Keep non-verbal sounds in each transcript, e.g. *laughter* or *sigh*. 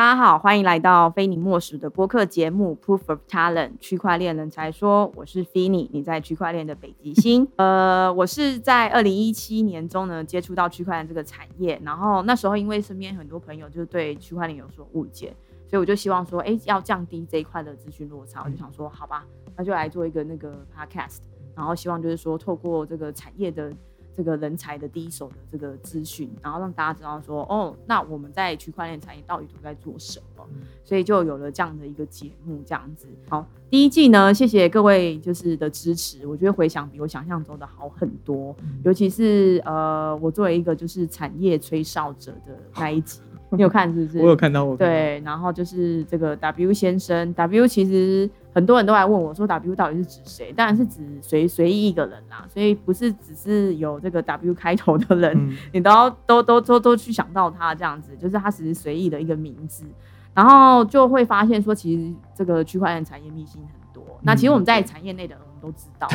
大家好，欢迎来到非你莫属的播客节目《Proof of Talent》区块链人才说，我是 Finny，你在区块链的北极星。呃，我是在二零一七年中呢接触到区块链这个产业，然后那时候因为身边很多朋友就是对区块链有所误解，所以我就希望说，哎，要降低这一块的资讯落差，我就想说，好吧，那就来做一个那个 Podcast，然后希望就是说透过这个产业的。这个人才的第一手的这个资讯，然后让大家知道说，哦，那我们在区块链产业到底都在做什么，所以就有了这样的一个节目，这样子。好，第一季呢，谢谢各位就是的支持，我觉得回想比我想象中的好很多，尤其是呃，我作为一个就是产业吹哨者的那一集。*laughs* 你有看是不是？我有看到我。对，然后就是这个 W 先生，W 其实很多人都来问我说，W 到底是指谁？当然是指随随意一个人啦，所以不是只是有这个 W 开头的人，*laughs* 你都要都都都都去想到他这样子，就是他只是随意的一个名字，然后就会发现说，其实这个区块链产业秘辛很多。那其实我们在产业内的人，我们都知道，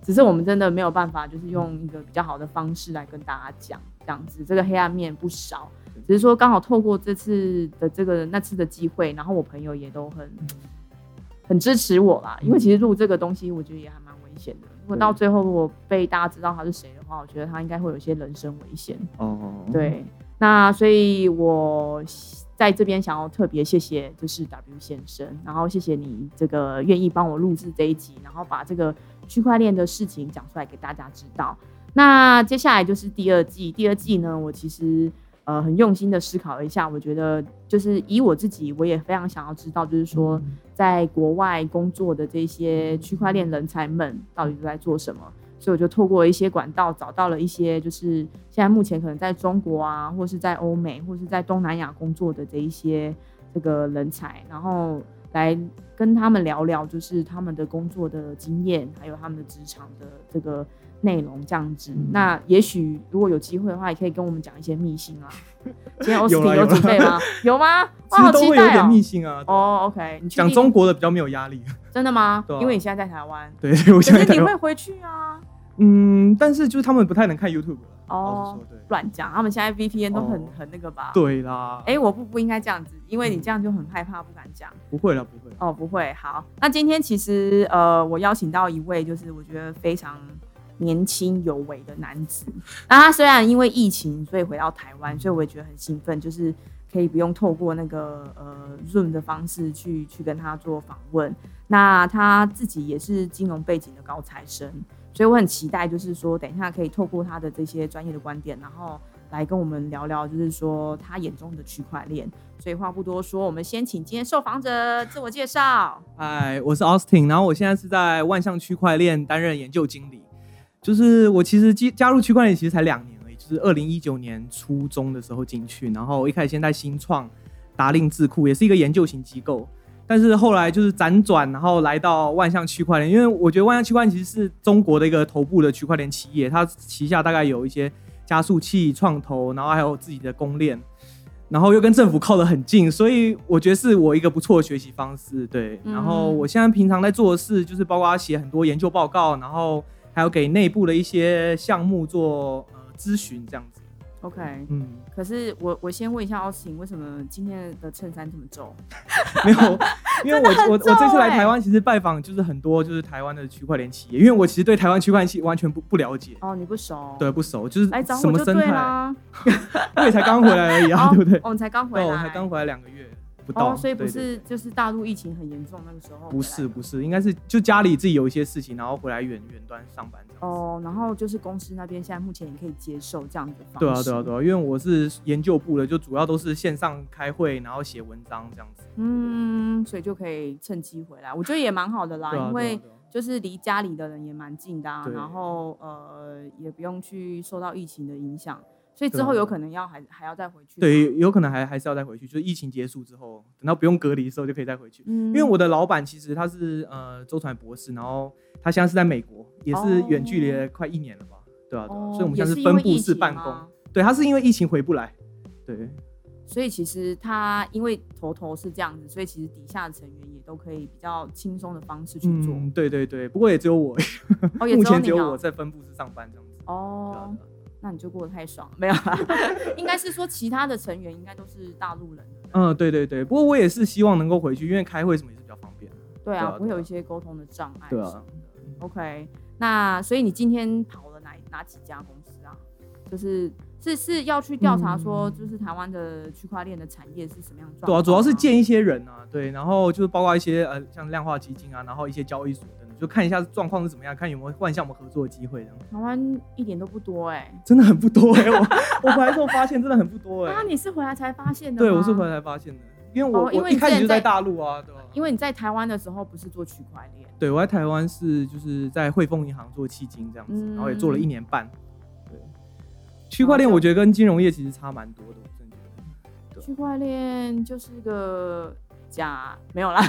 只是我们真的没有办法，就是用一个比较好的方式来跟大家讲，这样子，这个黑暗面不少。只是说刚好透过这次的这个那次的机会，然后我朋友也都很很支持我啦。因为其实录这个东西，我觉得也还蛮危险的。如果到最后如果被大家知道他是谁的话，我觉得他应该会有一些人身危险。哦，对。那所以我在这边想要特别谢谢就是 W 先生，然后谢谢你这个愿意帮我录制这一集，然后把这个区块链的事情讲出来给大家知道。那接下来就是第二季，第二季呢，我其实。呃，很用心的思考了一下，我觉得就是以我自己，我也非常想要知道，就是说在国外工作的这些区块链人才们到底都在做什么。所以我就透过一些管道找到了一些，就是现在目前可能在中国啊，或是在欧美，或是在东南亚工作的这一些这个人才，然后来跟他们聊聊，就是他们的工作的经验，还有他们的职场的这个。内容这样子，那也许如果有机会的话，也可以跟我们讲一些秘辛啊。*laughs* 今天 Austin 有准备吗？*laughs* 有吗？其实都会有点秘辛啊。哦，OK，你讲中国的比较没有压力。真的吗？*laughs* 因为你现在在台湾。对，我现在你会回去啊？嗯，但是就是他们不太能看 YouTube 哦。乱讲，他们现在 VPN 都很很那个吧？对啦。哎，我不不应该这样子，因为你这样就很害怕，不敢讲。不会了，不会。哦，不会。好，那今天其实呃，我邀请到一位，就是我觉得非常。年轻有为的男子，那他虽然因为疫情所以回到台湾，所以我也觉得很兴奋，就是可以不用透过那个呃 Zoom 的方式去去跟他做访问。那他自己也是金融背景的高材生，所以我很期待，就是说等一下可以透过他的这些专业的观点，然后来跟我们聊聊，就是说他眼中的区块链。所以话不多说，我们先请今天受访者自我介绍。嗨，我是 Austin，然后我现在是在万象区块链担任研究经理。就是我其实加加入区块链其实才两年而已，就是二零一九年初中的时候进去，然后一开始先在新创达令智库，也是一个研究型机构，但是后来就是辗转，然后来到万象区块链，因为我觉得万象区块链其实是中国的一个头部的区块链企业，它旗下大概有一些加速器创投，然后还有自己的公链，然后又跟政府靠得很近，所以我觉得是我一个不错的学习方式。对，然后我现在平常在做的事就是包括写很多研究报告，然后。还有给内部的一些项目做呃咨询这样子，OK，嗯，可是我我先问一下奥斯汀，为什么今天的衬衫这么皱？*laughs* 没有，*laughs* 因为我我我这次来台湾，其实拜访就是很多就是台湾的区块链企业，因为我其实对台湾区块链完全不不了解。哦，你不熟？对，不熟，就是什么生态？*laughs* 因为才刚回来而已啊，对不对？我们才刚回来，我才刚回来两个月。哦，所以不是就是大陆疫情很严重那个时候？不是不是，应该是就家里自己有一些事情，然后回来远远端上班哦，然后就是公司那边现在目前也可以接受这样的方式。对啊对啊对啊，因为我是研究部的，就主要都是线上开会，然后写文章这样子。嗯，所以就可以趁机回来，我觉得也蛮好的啦，因为就是离家里的人也蛮近的啊，然后呃也不用去受到疫情的影响。所以之后有可能要还还要再回去，对，有可能还还是要再回去，就是疫情结束之后，等到不用隔离的时候就可以再回去。嗯，因为我的老板其实他是呃周传博士，然后他现在是在美国，也是远距离快一年了吧？对啊，对啊，所以我们现在是分布式办公。对，他是因为疫情回不来。对，所以其实他因为头头是这样子，所以其实底下的成员也都可以比较轻松的方式去做。对对对，不过也只有我，*laughs* 目前只有我在分布式上班这样子。哦。那你就过得太爽了，*laughs* 没有啦，应该是说其他的成员应该都是大陆人，嗯，对对对。不过我也是希望能够回去，因为开会什么也是比较方便。对啊，不会有一些沟通的障碍。对啊。OK，那所以你今天跑了哪哪几家公司啊？就是是是要去调查说，就是台湾的区块链的产业是什么样状？对啊，主要是见一些人啊，对，然后就是包括一些呃，像量化基金啊，然后一些交易所等等，就看一下状况是怎么样，看有没有换一下我们合作的机会。台湾一点都不多哎，真的很不多哎，我我回来之后发现真的很不多哎。啊，你是回来才发现的？对，我是回来才发现的，因为我我一开始就在大陆啊，对吧？因为你在台湾的时候不是做区块链？对，我在台湾是就是在汇丰银行做迄金这样子，然后也做了一年半。对，区块链我觉得跟金融业其实差蛮多的，我真觉得。区块链就是一个假，没有啦，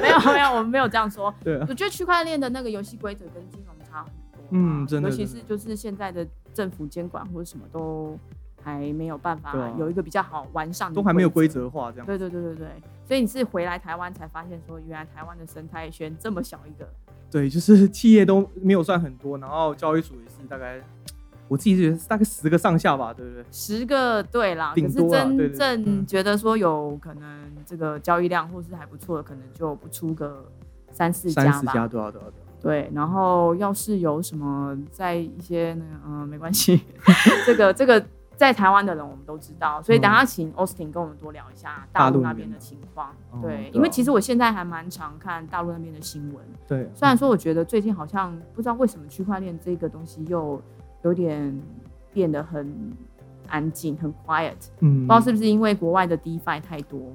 没 *laughs* 有没有，我们没有这样说。对，我觉得区块链的那个游戏规则跟金融差很多。嗯，真的。尤其是就是现在的政府监管或者什么都。还没有办法有一个比较好完善，都还没有规则化这样。对对对对对，所以你是回来台湾才发现说，原来台湾的生态圈这么小一个。对，就是企业都没有算很多，然后交易所也是大概，我自己觉得大概十个上下吧，对不对？十个对啦，可是真正觉得说有可能这个交易量或是还不错的，可能就不出个三四家吧。三四家多少多少。对，然后要是有什么在一些那个嗯，没关系，*laughs* 这个这个。在台湾的人我们都知道，所以等下请 Austin 跟我们多聊一下大陆那边的情况。对，因为其实我现在还蛮常看大陆那边的新闻。对，虽然说我觉得最近好像不知道为什么区块链这个东西又有点变得很安静，很 quiet。嗯，不知道是不是因为国外的 DeFi 太多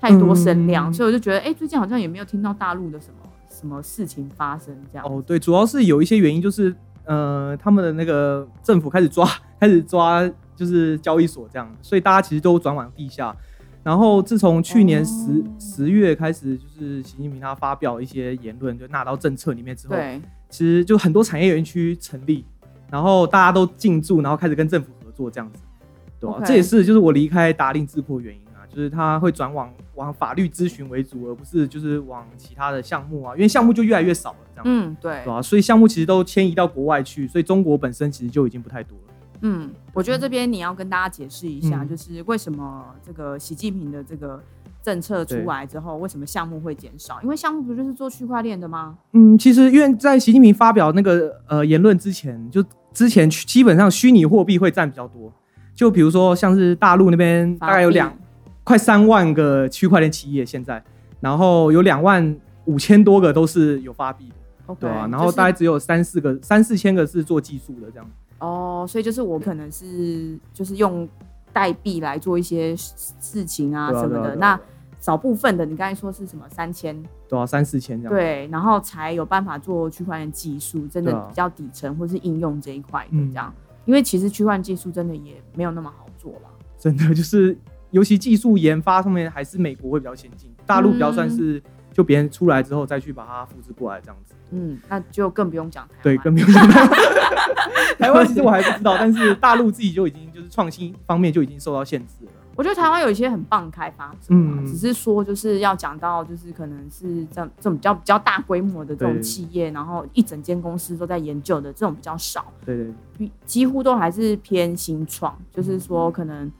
太多声量，所以我就觉得，哎，最近好像也没有听到大陆的什么什么事情发生这样。哦，对，主要是有一些原因，就是呃，他们的那个政府开始抓，*laughs* 开始抓。就是交易所这样，所以大家其实都转往地下。然后自从去年十十月开始，就是习近平他发表一些言论，就纳到政策里面之后，其实就很多产业园区成立，然后大家都进驻，然后开始跟政府合作这样子，对吧？这也是就是我离开达令智库原因啊，就是他会转往往法律咨询为主，而不是就是往其他的项目啊，因为项目就越来越少了这样，嗯，对，对吧？所以项目其实都迁移到国外去，所以中国本身其实就已经不太多了。嗯，我觉得这边你要跟大家解释一下，就是为什么这个习近平的这个政策出来之后，为什么项目会减少？因为项目不就是做区块链的吗？嗯，其实因为在习近平发表那个呃言论之前，就之前基本上虚拟货币会占比较多。就比如说像是大陆那边大概有两快三万个区块链企业现在，然后有两万五千多个都是有发币的，对啊，然后大概只有三四个三四千个是做技术的这样。哦，所以就是我可能是就是用代币来做一些事情啊什么的，那少部分的你刚才说是什么三千，对啊，三四千这样，对，然后才有办法做区块链技术，真的比较底层或是应用这一块的这样，因为其实区块链技术真的也没有那么好做了，真的就是尤其技术研发上面还是美国会比较先进，大陆比较算是就别人出来之后再去把它复制过来这样子。嗯，那就更不用讲台湾。对，更不用讲台湾。*laughs* 其实我还不知道，但是大陆自己就已经就是创新方面就已经受到限制了。我觉得台湾有一些很棒开发，嗯，只是说就是要讲到就是可能是这这种比较比较大规模的这种企业，然后一整间公司都在研究的这种比较少。对对，几乎都还是偏新创，就是说可能。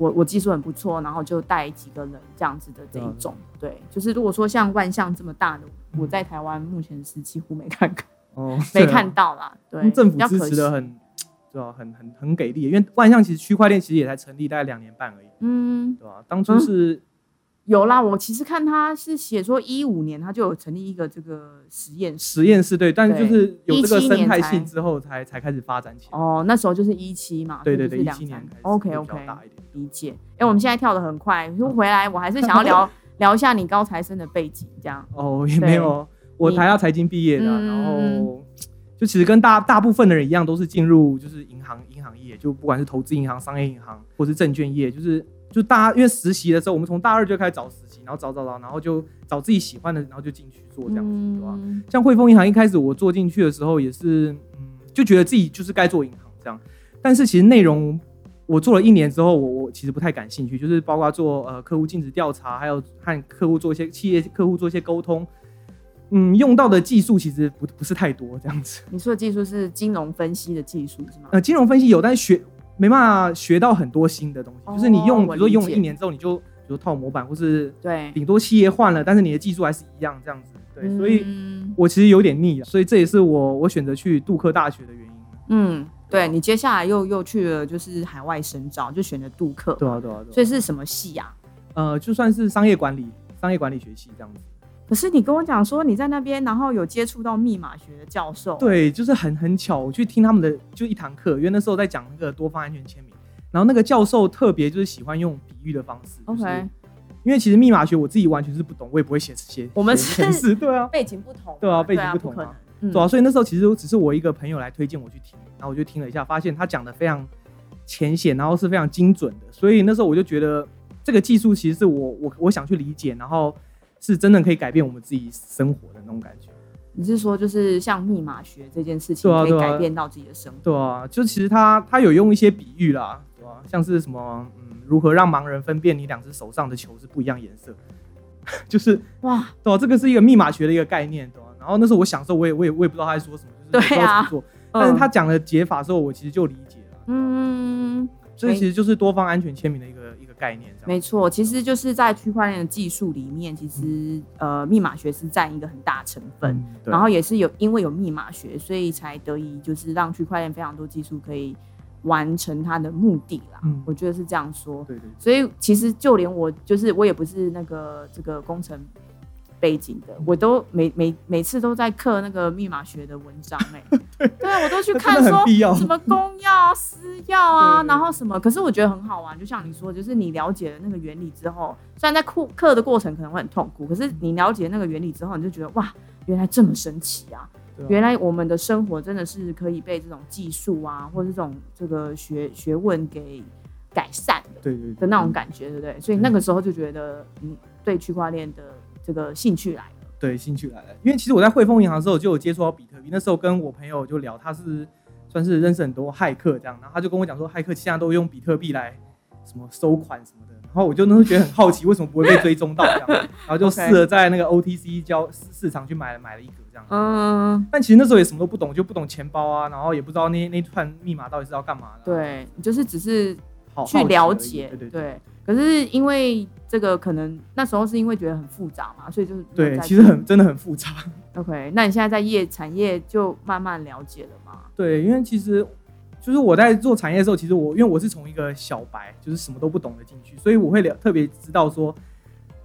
我我技术很不错，然后就带几个人这样子的这一种，对，就是如果说像万象这么大的，我在台湾目前是几乎没看过，哦，没看到啦，对，政府支持的很，对吧？很很很给力，因为万象其实区块链其实也才成立大概两年半而已，嗯，对吧？当初是。有啦，我其实看他是写说一五年他就有成立一个这个实验室，实验室对，但是就是有这个生态性之后才才开始发展起来。哦，那时候就是一七嘛，对对对，一七年 OK OK，理解。哎，我们现在跳的很快，就回来我还是想要 *laughs* 聊聊一下你高材生的背景，这样。哦，也没有，我台大财经毕业的，然后就其实跟大大部分的人一样，都是进入就是银行银行业，就不管是投资银行、商业银行或是证券业，就是。就大家因为实习的时候，我们从大二就开始找实习，然后找找找，然后就找自己喜欢的，然后就进去做这样子，对吧？像汇丰银行一开始我做进去的时候，也是嗯，就觉得自己就是该做银行这样。但是其实内容我做了一年之后，我我其实不太感兴趣，就是包括做呃客户尽职调查，还有和客户做一些企业客户做一些沟通，嗯，用到的技术其实不不是太多这样子。*laughs* 你说的技术是金融分析的技术是吗？呃，金融分析有，但是学。没办法学到很多新的东西，就是你用，比如说用了一年之后，你就比如套模板，或是对，顶多企业换了，但是你的技术还是一样这样子。对，所以我其实有点腻了，所以这也是我我选择去杜克大学的原因。嗯，对你接下来又又去了就是海外深造，就选择杜克。对啊，对啊，对。所以是什么系呀？呃，就算是商业管理，商业管理学系这样子。可是你跟我讲说你在那边，然后有接触到密码学的教授。对，就是很很巧，我去听他们的就一堂课，因为那时候在讲那个多方安全签名，然后那个教授特别就是喜欢用比喻的方式。OK。因为其实密码学我自己完全是不懂，我也不会写写。我们是，对啊，背景不同。对啊，背景不同啊。对啊，所以那时候其实只是我一个朋友来推荐我去听，然后我就听了一下，发现他讲的非常浅显，然后是非常精准的，所以那时候我就觉得这个技术其实是我我我想去理解，然后。是真的可以改变我们自己生活的那种感觉。你是说，就是像密码学这件事情，可以改变到自己的生活？对啊，就其实他他有用一些比喻啦，对吧？像是什么，嗯，如何让盲人分辨你两只手上的球是不一样颜色？*laughs* 就是哇，对啊？这个是一个密码学的一个概念，对吧？然后那时候我想说，我也我也我也不知道他在说什么，就是对啊，但是他讲了解法之后，我其实就理解了。嗯，这其实就是多方安全签名的一个。概念没错，其实就是在区块链的技术里面，其实呃密码学是占一个很大成分，然后也是有因为有密码学，所以才得以就是让区块链非常多技术可以完成它的目的啦。嗯，我觉得是这样说。对对。所以其实就连我就是我也不是那个这个工程。背景的，我都每每每次都在刻那个密码学的文章 *laughs* 哎，对。啊，我都去看说什么公钥、私钥啊，然后什么，可是我觉得很好玩，就像你说，就是你了解了那个原理之后，虽然在刻刻的过程可能会很痛苦，可是你了解那个原理之后，你就觉得哇，原来这么神奇啊！原来我们的生活真的是可以被这种技术啊，或者这种这个学学问给改善的，对对的那种感觉，对不对？所以那个时候就觉得，嗯，对区块链的。这个兴趣来了，对，兴趣来了。因为其实我在汇丰银行的时候就有接触到比特币，那时候跟我朋友就聊，他是算是认识很多骇客这样，然后他就跟我讲说，骇客现在都用比特币来什么收款什么的，然后我就那时候觉得很好奇，为什么不会被追踪到这样，*laughs* 然后就试着在那个 OTC 交市场去买了买了一个这样，嗯，但其实那时候也什么都不懂，就不懂钱包啊，然后也不知道那那串密码到底是要干嘛的，对，就是只是去了解，对。可是因为这个可能那时候是因为觉得很复杂嘛，所以就是对，其实很真的很复杂。*laughs* OK，那你现在在业产业就慢慢了解了吗？对，因为其实就是我在做产业的时候，其实我因为我是从一个小白，就是什么都不懂的进去，所以我会了特别知道说，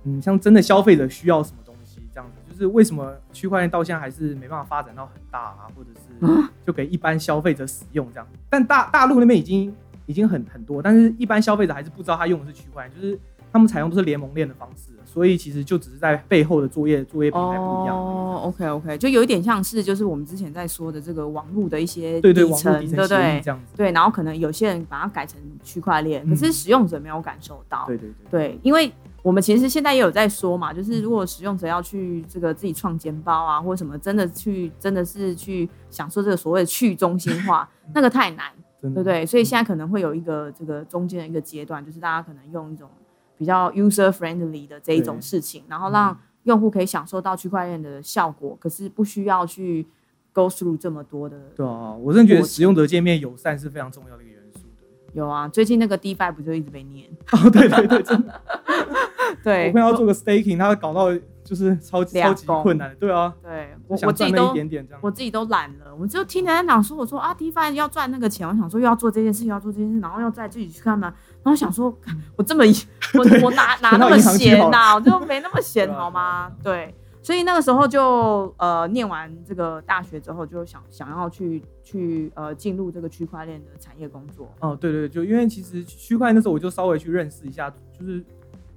嗯，像真的消费者需要什么东西这样子，就是为什么区块链到现在还是没办法发展到很大啊，或者是就给一般消费者使用这样，但大大陆那边已经。已经很很多，但是一般消费者还是不知道他用的是区块链，就是他们采用都是联盟链的方式，所以其实就只是在背后的作业作业平台不一样。哦，OK OK，就有一点像是就是我们之前在说的这个网络的一些底层，对不对？这样子。对，然后可能有些人把它改成区块链，可是使用者没有感受到。对对对。对，因为我们其实现在也有在说嘛，就是如果使用者要去这个自己创建包啊，或者什么，真的去真的是去享受这个所谓的去中心化，*laughs* 那个太难。对不对？所以现在可能会有一个这个中间的一个阶段，就是大家可能用一种比较 user friendly 的这一种事情，然后让用户可以享受到区块链的效果，可是不需要去 go through 这么多的。对啊，我真的觉得使用者界面友善是非常重要的一个元素的。有啊，最近那个 DeFi 不就一直被念？哦，对对对，真的。*laughs* 对，我朋友要做个 staking，他搞到。就是超级超级困难，对啊，对我我自己都我自己都懒了，我就听人家讲说，我说啊，DeFi 要赚那个钱，我想说又要做这件事，又要做这件事，然后要再自己去干嘛，然后想说，我这么 *laughs* 我我哪哪那么闲呐，我就没那么 *laughs* 闲好吗？对，所以那个时候就呃念完这个大学之后，就想想要去去呃进入这个区块链的产业工作。哦，对对，就因为其实区块链那时候我就稍微去认识一下，就是。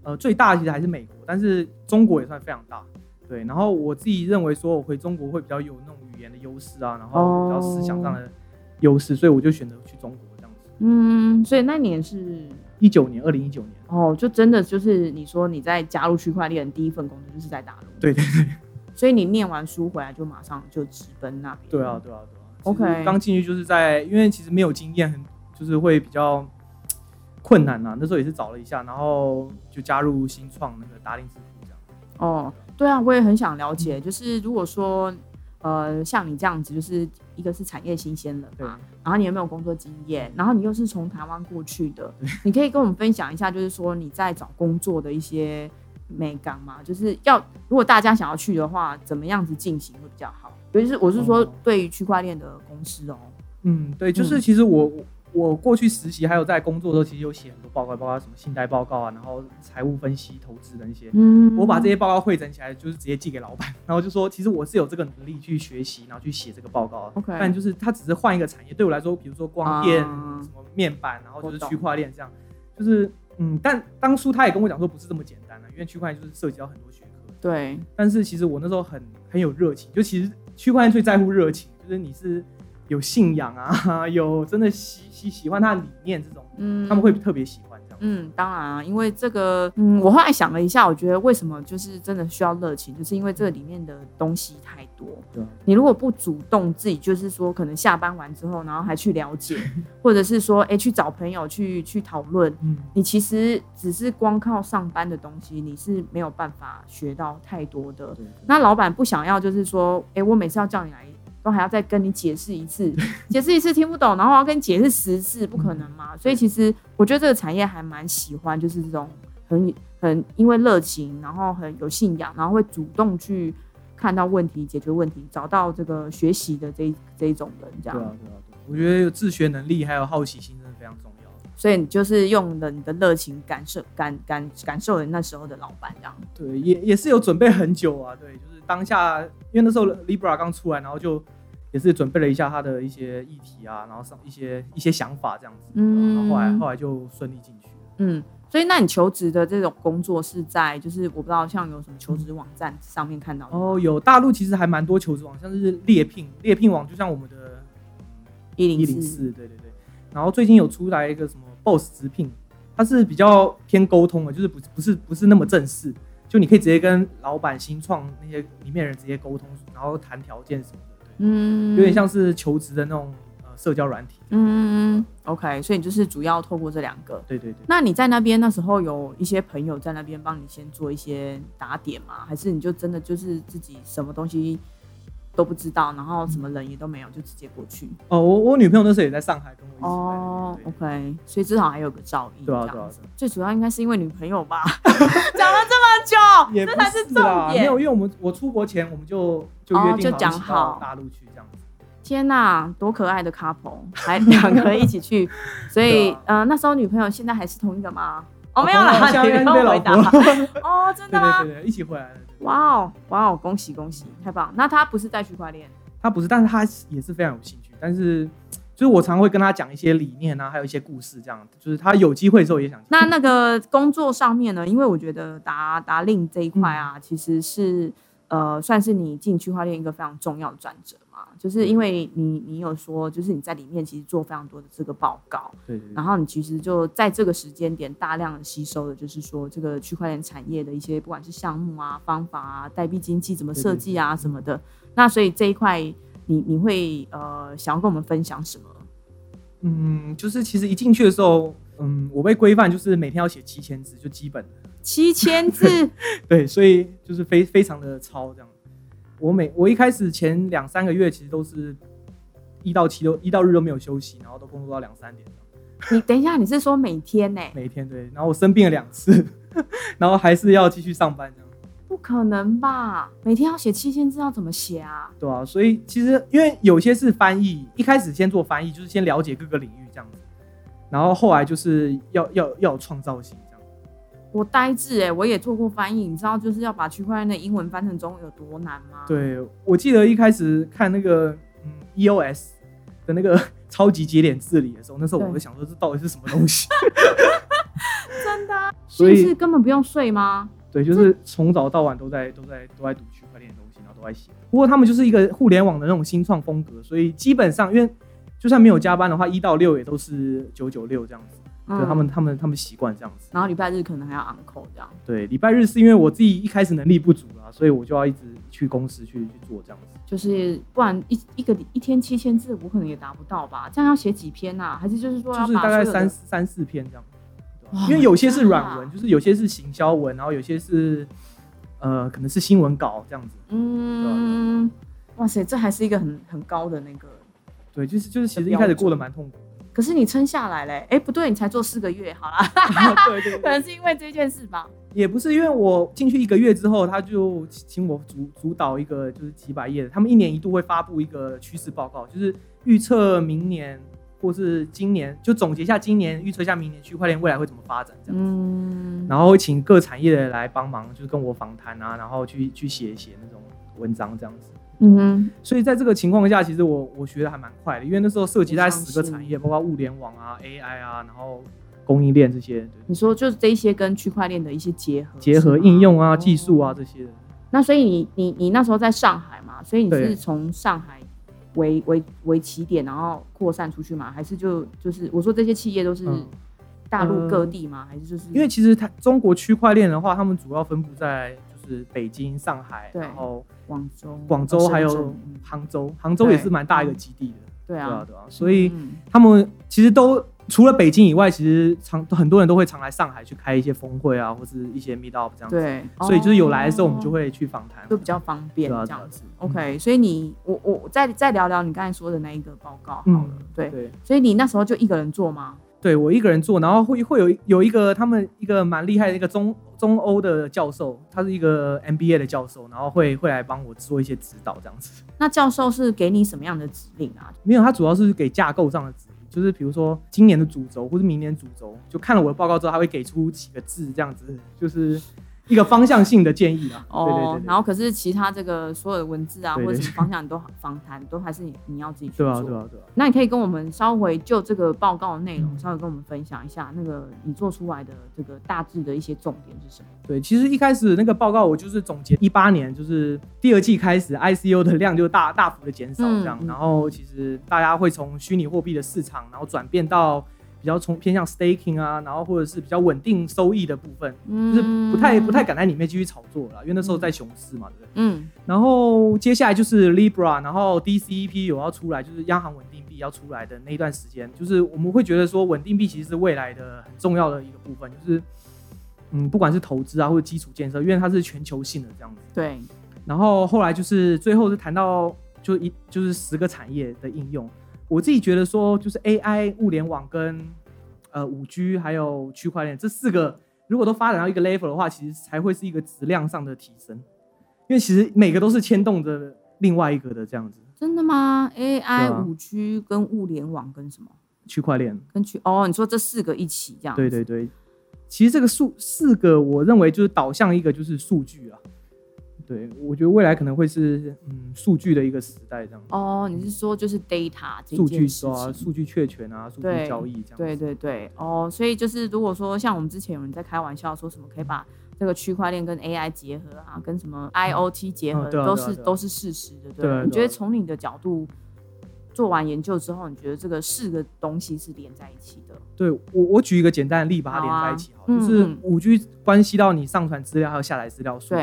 呃，最大其实还是美国，但是中国也算非常大，对。然后我自己认为说，我回中国会比较有那种语言的优势啊，然后比较思想上的优势，所以我就选择去中国这样子。嗯，所以那年是一九年，二零一九年。哦，就真的就是你说你在加入区块链第一份工作就是在大陆。对对对。所以你念完书回来就马上就直奔那边。对啊，对啊，对啊。OK。刚进去就是在，因为其实没有经验，很就是会比较。困难啊，那时候也是找了一下，然后就加入新创那个达令支付这样。哦，对啊，我也很想了解，就是如果说，呃，像你这样子，就是一个是产业新鲜人对。嘛，然后你有没有工作经验，然后你又是从台湾过去的，你可以跟我们分享一下，就是说你在找工作的一些美感嘛，就是要如果大家想要去的话，怎么样子进行会比较好？尤其是我是说哦。对于区块链的公司哦，嗯，对，就是嗯。其实我我过去实习还有在工作的时候，其实有写很多报告，包括什么信贷报告啊，然后财务分析、投资的那些。嗯我把这些报告汇整起来，就是直接寄给老板，*laughs* 然后就说，其实我是有这个能力去学习，然后去写这个报告。OK 但就是它只是换一个产业，对我来说，比如说光电、啊什么面板，然后就是区块链这样，就是嗯，但当初他也跟我讲说不是这么简单的、因为区块链就是涉及到很多学科。对，但是其实我那时候很很有热情，就其实区块链最在乎热情，就是你是有信仰啊，*laughs* 有真的喜喜喜欢他的理念这种，嗯他们会特别喜欢这样。嗯，当然啊，因为这个，嗯，我后来想了一下，我觉得为什么就是真的需要热情，就是因为这里面的东西太多。对啊你如果不主动自己，就是说可能下班完之后，然后还去了解，*laughs* 或者是说，哎、去找朋友去去讨论，嗯，你其实只是光靠上班的东西，你是没有办法学到太多的。对那老板不想要，就是说，哎、我每次要叫你来，都还要再跟你解释一次，*laughs* 解释一次听不懂，然后要跟你解释十次，不可能嘛。所以其实我觉得这个产业还蛮喜欢，就是这种很很因为热情，然后很有信仰，然后会主动去看到问题、解决问题，找到这个学习的这一这一种人，这样。对啊，对啊，对啊，我觉得有自学能力还有好奇心真的非常重要。所以你就是用了你的热情感受感感感受了那时候的老板这样。对，也也是有准备很久啊。对，就是当下，因为那时候 Libra 刚出来，然后就也是准备了一下他的一些议题啊，然后上一些一些想法这样子。嗯然后后来后来就顺利进去了。嗯，所以那你求职的这种工作是在就是我不知道像有什么求职网站上面看到的哦，有大陆其实还蛮多求职网，像是猎聘，猎聘网就像我们的一一零一零四，对对对。然后最近有出来一个什么 Boss 直聘，它是比较偏沟通的，就是不不是不是那么正式，就你可以直接跟老板、新创那些里面人直接沟通，然后谈条件什么的，对，嗯有点像是求职的那种呃社交软体。嗯，OK，所以你就是主要透过这两个。对对对。那你在那边那时候有一些朋友在那边帮你先做一些打点吗？还是你就真的就是自己什么东西都不知道，然后什么人也都没有，就直接过去？哦，我我女朋友那时候也在上海跟我一起来。哦，OK，所以至少还有个照应。对啊对啊最主要应该是因为女朋友吧？*laughs* 讲了这么久，也不这才是重啦，点没有，因为我们我出国前我们就就哦约定就讲一起到好大陆去这样子。天呐，多可爱的 couple，还两个人一起去，*laughs* 所以、呃，那时候女朋友现在还是同一个吗？哦，哦没有啦，*laughs* 现在你不应该是被老用回答。婆。哦，*laughs* 真的对吗？对对对，一起回来哇哦，哇哦，恭喜恭喜，太棒！那他不是在区块链，他不是，但是他也是非常有兴趣。但是就是我常会跟他讲一些理念啊，还有一些故事，这样就是他有机会的时候也想。那那个工作上面呢？因为我觉得达达令这一块啊，其实是呃，算是你进区块链一个非常重要的转折嘛。就是因为你你有说，就是你在里面其实做非常多的这个报告，对对对然后你其实就在这个时间点大量的吸收的，就是说这个区块链产业的一些不管是项目啊、方法啊、代币经济怎么设计啊什么的。那所以这一块你你会呃想要跟我们分享什么？嗯，就是其实一进去的时候，嗯，我被规范就是每天要写七千字，就基本的。七千字，*laughs* 对，所以就是非非常的超这样。我每我一开始前两三个月其实都是一到七都一到日都没有休息，然后都工作到两三点你等一下，你是说每天呢、每天对。然后我生病了两次，*laughs* 然后还是要继续上班这样。不可能吧？每天要写七千字，要怎么写啊？对啊，所以其实因为有些是翻译，一开始先做翻译，就是先了解各个领域这样子，然后后来就是要要要有创造性这样。我呆滞哎、我也做过翻译，你知道就是要把区块链的英文翻成中文有多难吗？，对，我记得一开始看那个嗯 EOS 的那个 *laughs* 超级节点治理的时候，那时候我就想说这到底是什么东西？*laughs* 真的所以是根本不用睡吗？对，就是从早到晚都在都在都在读区块链的东西，然后都在写。不过他们就是一个互联网的那种新创风格，所以基本上因为就算没有加班的话，一到六也都是九九六这样子，嗯就他们他们他们习惯这样子。然后礼拜日可能还要 uncle 这样。对，礼拜日是因为我自己一开始能力不足啊，所以我就要一直去公司去去做这样子。就是不然一一个一天七千字，我可能也达不到吧？这样要写几篇啊？还是就是说就是大概三三四篇这样。因为有些是软文，就是有些是行销文，然后有些是呃可能是新闻稿这样子。嗯，哇塞，这还是一个很很高的那个。对，就是就是，其实一开始过得蛮痛苦。可是你撑下来嘞，哎，不对，你才做四个月，好啦。*laughs* 对对，可能是因为这件事吧。也不是，因为我进去一个月之后，他就请我主主导一个就是几百页的，他们一年一度会发布一个趋势报告，就是预测明年或是今年，就总结一下今年，预测一下明年区块链未来会怎么发展这样子。嗯。然后请各产业的来帮忙，就是跟我访谈啊，然后去去写写那种文章这样子。嗯哼，所以在这个情况下，其实我我学的还蛮快的，因为那时候涉及大概十个产业，包括物联网啊、AI 啊，然后供应链这些。你说就是这些跟区块链的一些结合、结合应用啊、技术啊这些。那所以你你你那时候在上海嘛，所以你是从上海为为为起点，然后扩散出去嘛？还是就就是我说这些企业都是大陆各地吗？还是就是因为其实它中国区块链的话，他们主要分布在就是北京、上海，然后。广州、广州还有杭州，杭州也是蛮大一个基地的。对啊，对啊，所以他们其实都除了北京以外，其实常很多人都会常来上海去开一些峰会啊，或是一些 meet up 这样子。对，所以就是有来的时候，我们就会去访谈，就比较方便这样子。OK，所以你我我再再聊聊你刚才说的那一个报告好了。对，所以你那时候就一个人做吗？对我一个人做，然后会会有有一个他们一个蛮厉害的一个中中欧的教授，他是一个 MBA 的教授，然后会会来帮我做一些指导这样子。那教授是给你什么样的指令啊？没有，他主要是给架构上的就是比如说今年的主轴或者明年主轴，就看了我的报告之后，他会给出几个字这样子，就是。一个方向性的建议啊，哦，然后可是其他这个所有的文字啊或者什么方向都访谈都还是你你要自己去做，对啊对啊对啊。那你可以跟我们稍微就这个报告的内容稍微跟我们分享一下，那个你做出来的这个大致的一些重点是什么？对，其实一开始那个报告我就是总结一八年就是第二季开始 ICO 的量就大大幅的减少这样，然后其实大家会从虚拟货币的市场然后转变到。比较从偏向 staking 啊，然后或者是比较稳定收益的部分，就是不太不太敢在里面继续炒作了，因为那时候在熊市嘛，对不对？嗯。然后接下来就是 Libra，然后 DCEP 有要出来，就是央行稳定币要出来的那一段时间，就是我们会觉得说稳定币其实是未来的很重要的一个部分，就是嗯，不管是投资啊或者基础建设，因为它是全球性的这样子。对。然后后来就是最后是谈到就一就是十个产业的应用。我自己觉得说，就是 AI、物联网跟呃五 G 还有区块链这四个，如果都发展到一个 level 的话，其实才会是一个质量上的提升。因为其实每个都是牵动着另外一个的这样子。真的吗？AI、五 G 跟物联网跟什么？区块链跟区哦，你说这四个一起这样？对对对，其实这个数四个，我认为就是导向一个就是数据啊。对，我觉得未来可能会是嗯数据的一个时代这样。哦，你是说就是 data 数据啊，数据确权啊，数据交易这样。对对对，哦，所以就是如果说像我们之前有人在开玩笑说什么可以把这个区块链跟 AI 结合啊，跟什么 IOT 结合，都是都是事实的。对，你觉得从你的角度做完研究之后，你觉得这个四个东西是连在一起的？对我，我举一个简单的例把它连在一起，好，就是五 G 关系到你上传资料还有下载资料速度。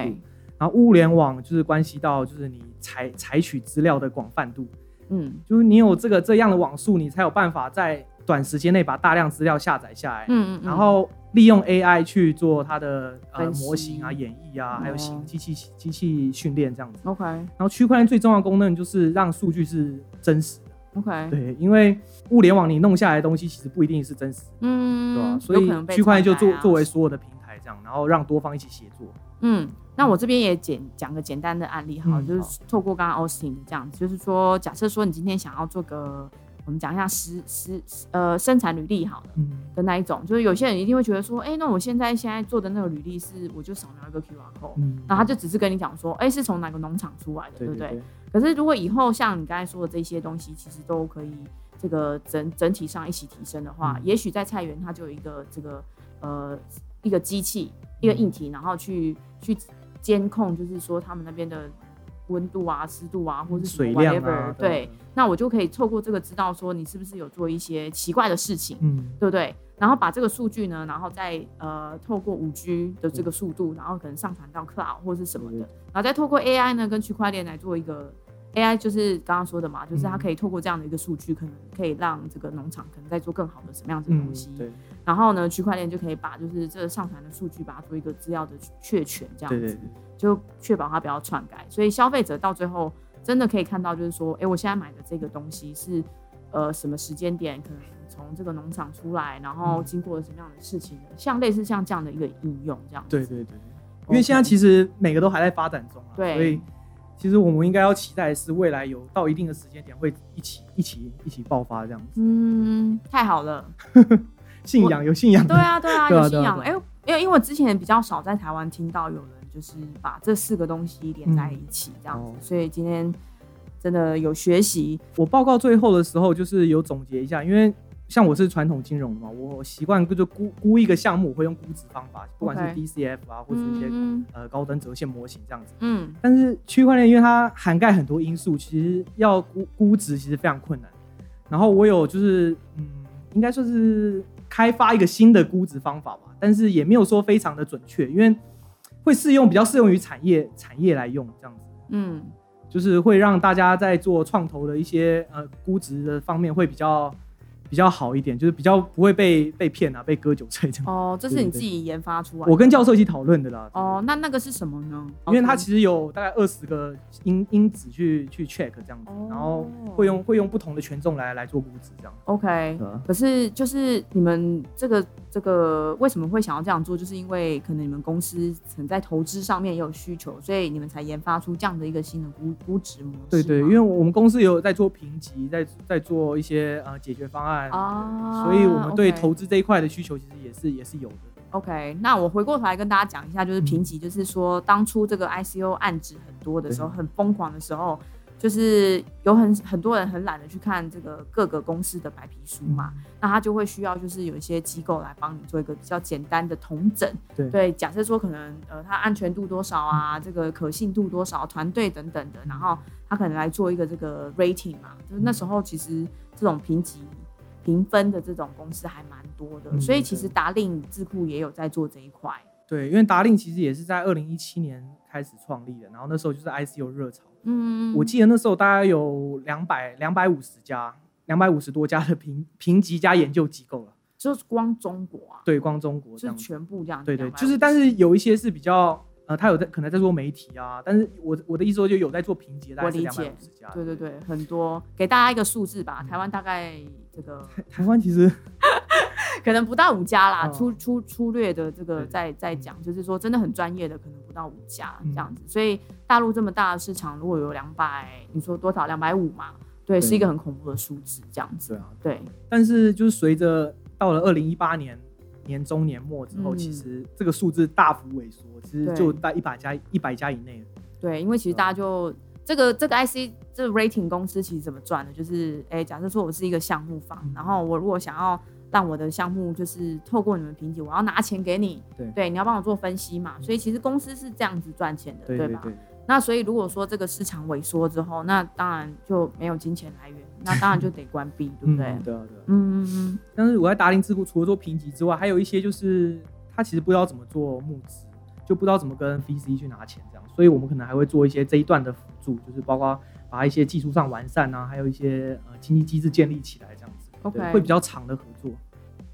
然后物联网就是关系到就是你采采取资料的广泛度，嗯，就是你有这个这样的网速，你才有办法在短时间内把大量资料下载下来，嗯嗯，然后利用 AI 去做它的呃模型啊、演绎啊，还有行机器机器训练这样子。OK。然后区块链最重要的功能就是让数据是真实的。OK。对，因为物联网你弄下来的东西其实不一定是真实，嗯，对吧？所以区块链就作作为所有的平台这样，然后让多方一起协作，嗯。那我这边也简讲个简单的案例哈，就是透过刚刚 Austin 这样子，就是说，假设说你今天想要做个，我们讲一下实实呃生产履历好了，的那一种，就是有些人一定会觉得说，哎，那我现在现在做的那个履历是，我就扫描一个 QR code，然后他就只是跟你讲说，哎，是从哪个农场出来的，对不对？可是如果以后像你刚才说的这些东西，其实都可以这个整整体上一起提升的话，也许在菜园它就有一个这个呃一个机器一个硬体，然后去去。监控就是说他们那边的温度啊、湿度啊，或是水量啊，对，那我就可以透过这个知道说你是不是有做一些奇怪的事情，嗯，对不对？然后把这个数据呢，然后再呃透过五 G 的这个速度，然后可能上传到 Cloud 或是什么的，然后再透过 AI 呢跟区块链来做一个 AI，就是刚刚说的嘛，就是它可以透过这样的一个数据，可能可以让这个农场可能在做更好的什么样子的东西，对。然后呢，区块链就可以把就是这个上传的数据，把它做一个资料的确权，这样子，就确保它不要篡改。所以消费者到最后真的可以看到，就是说，哎，我现在买的这个东西是呃什么时间点可能从这个农场出来，然后经过了什么样的事情，像类似像这样的一个应用这样。对对对，因为现在其实每个都还在发展中啊，对，所以其实我们应该要期待的是未来有到一定的时间点会一起一起一起爆发这样子。嗯，太好了，*laughs* 信仰有信仰，对啊对啊有信仰，哎，因为因为我之前比较少在台湾听到有人就是把这四个东西连在一起这样子，所以今天。真的有学习。我报告最后的时候，就是有总结一下，因为像我是传统金融的嘛，我习惯就估估一个项目，会用估值方法，不管是 DCF 啊，或者一些呃高登折现模型这样子。嗯。但是区块链因为它涵盖很多因素，其实要估估值其实非常困难。然后我有就是嗯，应该说是开发一个新的估值方法吧，但是也没有说非常的准确，因为会适用比较适用于产业产业来用这样子。嗯。就是会让大家在做创投的一些呃估值的方面会比较。比较好一点，就是比较不会被被骗啊，被割韭菜这样。哦，这是你自己研发出来？我跟教授一起讨论的啦。哦，那那个是什么呢？因为它其实有大概二十个因因子去去 check 这样子，然后会用会用不同的权重来来做估值这样。OK，可是就是你们这个这个为什么会想要这样做？就是因为可能你们公司可能在投资上面也有需求，所以你们才研发出这样的一个新的估估值模式。对对，因为我们公司有在做评级，在在做一些呃解决方案。啊，所以我们对投资这一块的需求其实也是也是有的。OK，那我回过头来跟大家讲一下，就是评级，就是说当初这个 ICO 案值很多的时候，很疯狂的时候，就是有很很多人很懒得去看这个各个公司的白皮书嘛，那他就会需要就是有一些机构来帮你做一个比较简单的统整。对对，假设说可能呃它安全度多少啊，这个可信度多少，团队等等的，然后他可能来做一个这个 rating 嘛，就是那时候其实这种评级。评分的这种公司还蛮多的，所以其实达令智库也有在做这一块。对，因为达令其实也是在二零一七年开始创立的，然后那时候就是 ICO 热潮。嗯，我记得那时候大概有两百两百五十家，两百五十多家的评评级加研究机构了，就是光中国啊？对，光中国，是全部这样。对对，就是，但是有一些是比较。呃，他有在可能在做媒体啊，但是我我的意思说就有在做评级，我理解，对对对，很多给大家一个数字吧，台湾大概这个台湾其实 *laughs* 可能不到五家啦，粗粗粗略的这个在在讲，就是说真的很专业的可能不到五家这样子，所以大陆这么大的市场，如果有两百，你说多少？两百五嘛，对，是一个很恐怖的数字这样子，对啊，对，但是就是随着到了二零一八年。年中年末之后，其实这个数字大幅萎缩，其实就在一百家一百家以内对，因为其实大家就这个这个 IC 这个 rating 公司其实怎么赚的？就是哎，假设说我是一个项目方，然后我如果想要让我的项目就是透过你们评级，我要拿钱给你，对，对，你要帮我做分析嘛。所以其实公司是这样子赚钱的，对吧？那所以如果说这个市场萎缩之后，那当然就没有金钱来源，那当然就得关闭，对不对？对啊，对啊。嗯嗯嗯。但是我在达林智库除了做评级之外，还有一些就是他其实不知道怎么做募资，就不知道怎么跟 VC 去拿钱这样，所以我们可能还会做一些这一段的辅助，就是包括把一些技术上完善啊，还有一些呃经济机制建立起来这样子。OK。会比较长的合作。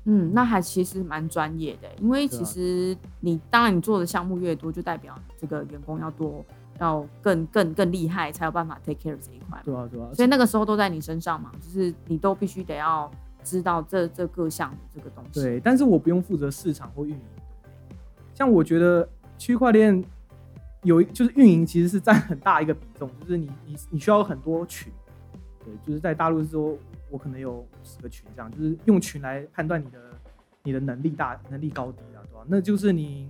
嗯，那还其实蛮专业的，因为其实你当然你做的项目越多，就代表这个员工要多。要更更更厉害，才有办法 take care 这一块。对啊，对啊。所以那个时候都在你身上嘛，就是你都必须得要知道这这各项的这个东西。对，但是我不用负责市场或运营。像我觉得区块链有就是运营其实是占很大一个比重，*laughs* 就是你你你需要很多群。对，就是在大陆是说，我可能有十个群这样，就是用群来判断你的你的能力大能力高低啊，对吧？那就是你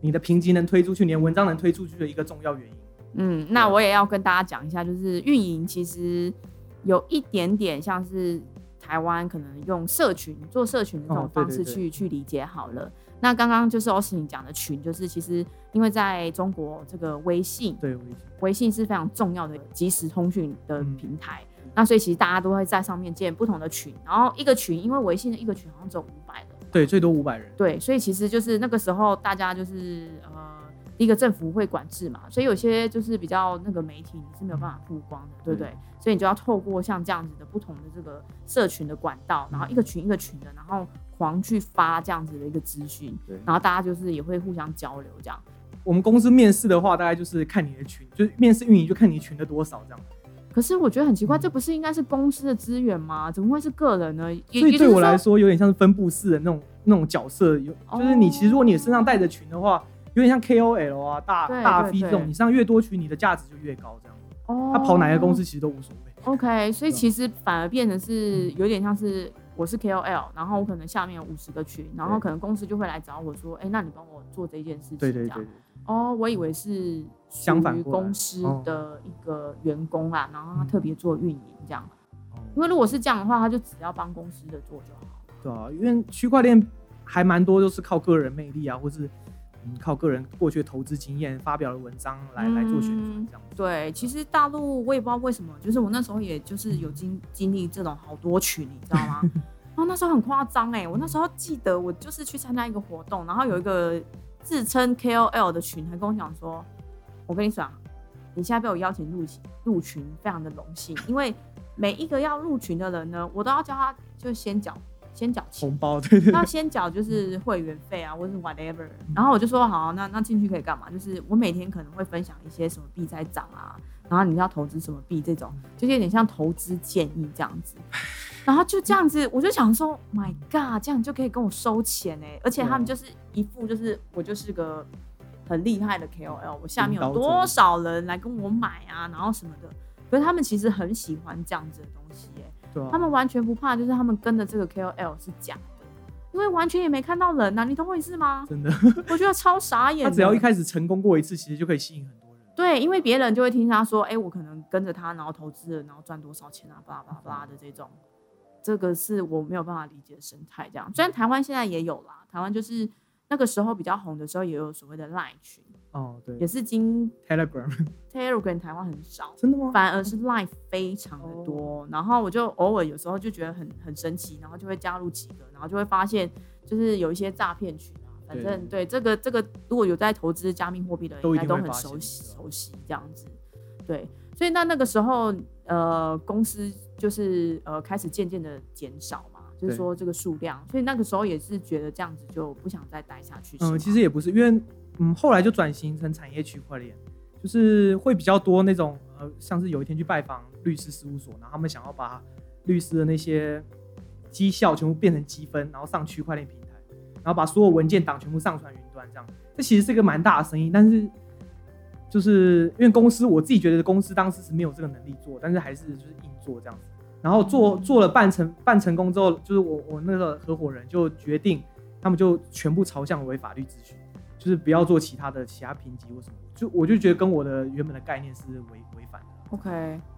你的评级能推出去，你的文章能推出去的一个重要原因。嗯，那我也要跟大家讲一下，就是运营其实有一点点像是台湾可能用社群做社群的这种方式去去理解好了。那刚刚就是奥斯汀讲的群，就是其实因为在中国这个微信，对微信，微信是非常重要的即时通讯的平台。那所以其实大家都会在上面建不同的群，然后一个群，因为微信的一个群好像只有五百人，对，最多五百人。对，所以其实就是那个时候大家就是呃。一个政府会管制嘛，所以有些就是比较那个媒体你是没有办法曝光的，对不对？所以你就要透过像这样子的不同的这个社群的管道，然后一个群一个群的，然后狂去发这样子的一个资讯，对，然后大家就是也会互相交流这样。我们公司面试的话，大概就是看你的群，就是面试运营就看你群的多少这样。可是我觉得很奇怪，这不是应该是公司的资源吗？怎么会是个人呢？所以对我来说，有点像是分布式的那种那种角色，有就是你其实如果你身上带着群的话，有点像 KOL 啊，大大 V 这种，你上越多群，你的价值就越高，这样。哦。他跑哪个公司其实都无所谓。OK，所以其实反而变成是有点像是我是 KOL，然后我可能下面有五十个群，然后可能公司就会来找我说，哎，那你帮我做这件事情，对对对。哦，我以为是相反公司的一个员工啊，然后他特别做运营这样。因为如果是这样的话，他就只要帮公司的做就好。对啊，因为区块链还蛮多都是靠个人魅力啊，或是嗯靠个人过去的投资经验发表的文章来来做宣传这样。对，其实大陆我也不知道为什么，就是我那时候也就是有经经历这种好多群，你知道吗？*laughs* 然后那时候很夸张哎，我那时候记得我就是去参加一个活动，然后有一个。自称 KOL 的群还跟我讲说：“我跟你讲，你现在被我邀请入群，入群非常的荣幸，因为每一个要入群的人呢，我都要叫他就先缴先缴钱红包，对对，那先缴就是会员费啊，或是 whatever。然后我就说好，那那进去可以干嘛？就是我每天可能会分享一些什么币在涨啊，然后你要投资什么币这种，就是有点像投资建议这样子。*laughs* ”然后就这样子，我就想说，My God，这样就可以跟我收钱哎！而且他们就是一副就是我就是个很厉害的 KOL，我下面有多少人来跟我买啊，然后什么的。可是他们其实很喜欢这样子的东西哎，他们完全不怕，就是他们跟的这个 KOL 是假的，因为完全也没看到人呐，你懂我意思吗？真的，*laughs* 我觉得超傻眼。他只要一开始成功过一次，其实就可以吸引很多人。对，因为别人就会听他说，哎，我可能跟着他，然后投资了，然后赚多少钱啊，巴拉巴拉巴拉的这种。这个是我没有办法理解的生态，这样虽然台湾现在也有啦，台湾就是那个时候比较红的时候，也有所谓的 Line 群哦，对，也是经 *laughs* Telegram，Telegram *laughs* 台湾很少，真的吗？反而是 Line 非常的多，然后我就偶尔有时候就觉得很很神奇，然后就会加入几个，然后就会发现就是有一些诈骗群啊，反正对这个这个如果有在投资加密货币的人，应该都很熟悉熟悉这样子，对，所以那那个时候呃公司。就是呃，开始渐渐的减少嘛，就是说这个数量，所以那个时候也是觉得这样子就不想再待下去。嗯，其实也不是，因为嗯，后来就转型成产业区块链，就是会比较多那种呃，像是有一天去拜访律师事务所，然后他们想要把律师的那些绩效全部变成积分，然后上区块链平台，然后把所有文件档全部上传云端，这样，这其实是一个蛮大的生意，但是就是因为公司，我自己觉得公司当时是没有这个能力做，但是还是就是硬做这样子。然后做做了半成半成功之后，就是我我那个合伙人就决定，他们就全部朝向为法律咨询，就是不要做其他的其他评级或什么，就我就觉得跟我的原本的概念是违违反的。OK，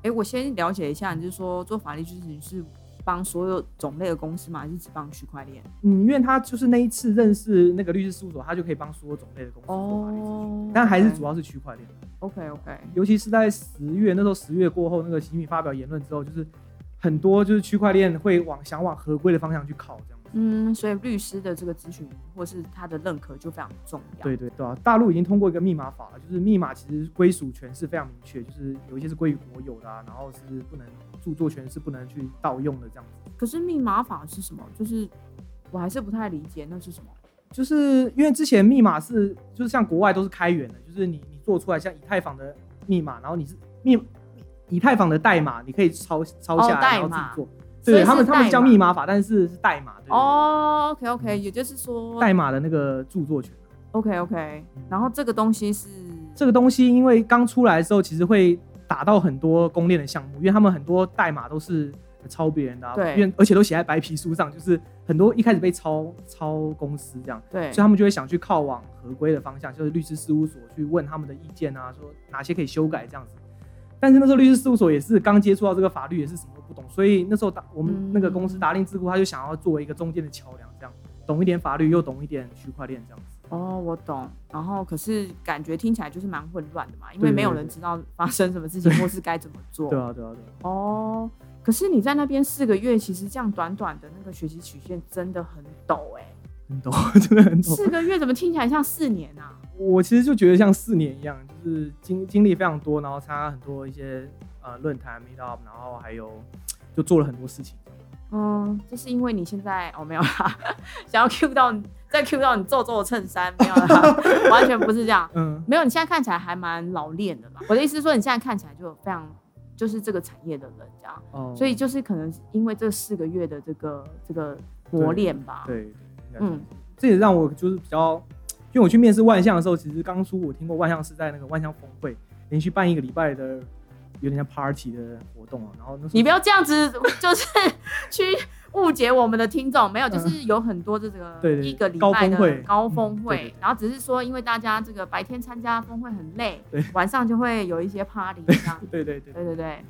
哎，我先了解一下，你是说做法律咨询是帮所有种类的公司吗？还是只帮区块链？嗯，因为他就是那一次认识那个律师事务所，他就可以帮所有种类的公司做法律咨询，但还是主要是区块链。OK OK，尤其是在十月那时候，十月过后，那个习近平发表言论之后，就是。很多就是区块链会往想往合规的方向去靠，这样子。嗯，所以律师的这个咨询或是他的认可就非常重要。对对对啊，大陆已经通过一个密码法了，就是密码其实归属权是非常明确，就是有一些是归于国有的，然后是不能著作权是不能去盗用的这样子。可是密码法是什么？就是我还是不太理解那是什么。就是因为之前密码是就是像国外都是开源的，就是你你做出来像以太坊的密码，然后你是密。以太坊的代码你可以抄抄下来，然后自己做。对他们，他们叫密码法，但是是代码。哦，OK OK，也就是说代码的那个著作权。OK OK，然后这个东西是这个东西，因为刚出来的时候，其实会打到很多公链的项目，因为他们很多代码都是抄别人的，对，因为而且都写在白皮书上，就是很多一开始被抄抄公司这样，对，所以他们就会想去靠往合规的方向，就是律师事务所去问他们的意见啊，说哪些可以修改这样子。但是那时候律师事务所也是刚接触到这个法律，也是什么懂，所以那时候达我们那个公司达令智库他就想要作为一个中间的桥梁，这样懂一点法律又懂一点区块链这样子。哦，我懂。然后可是感觉听起来就是蛮混乱的嘛，因为没有人知道发生什么事情或是该怎么做。*laughs* 对啊，对啊，对。哦，可是你在那边四个月，其实这样短短的那个学习曲线真的很陡哎，*laughs* 很陡，真的很陡。四个月怎么听起来像四年啊？*laughs* 我其实就觉得像四年一样，就是经经历非常多，然后参加很多一些呃论坛 meet up，然后还有就做了很多事情。嗯，这是因为你现在哦没有啦，*laughs* 想要 Q 到再 Q 到你皱皱的衬衫没有啦，完全不是这样。嗯，没有，你现在看起来还蛮老练的嘛。我的意思是说，你现在看起来就非常就是这个产业的人这样。哦，所以就是可能因为这四个月的这个这个磨练吧。对对，嗯，这也让我就是比较，因为我去面试万象的时候，其实刚出我听过万象是在那个万象峰会连续办一个礼拜的。有点像 party 的活动啊，然后你不要这样子，*laughs* 就是去误解我们的听众。没有，就是有很多这个一个礼拜的高峰会，然后只是说，因为大家这个白天参加峰会很累，晚上就会有一些 party 这样。对 *laughs* 对对。对对对，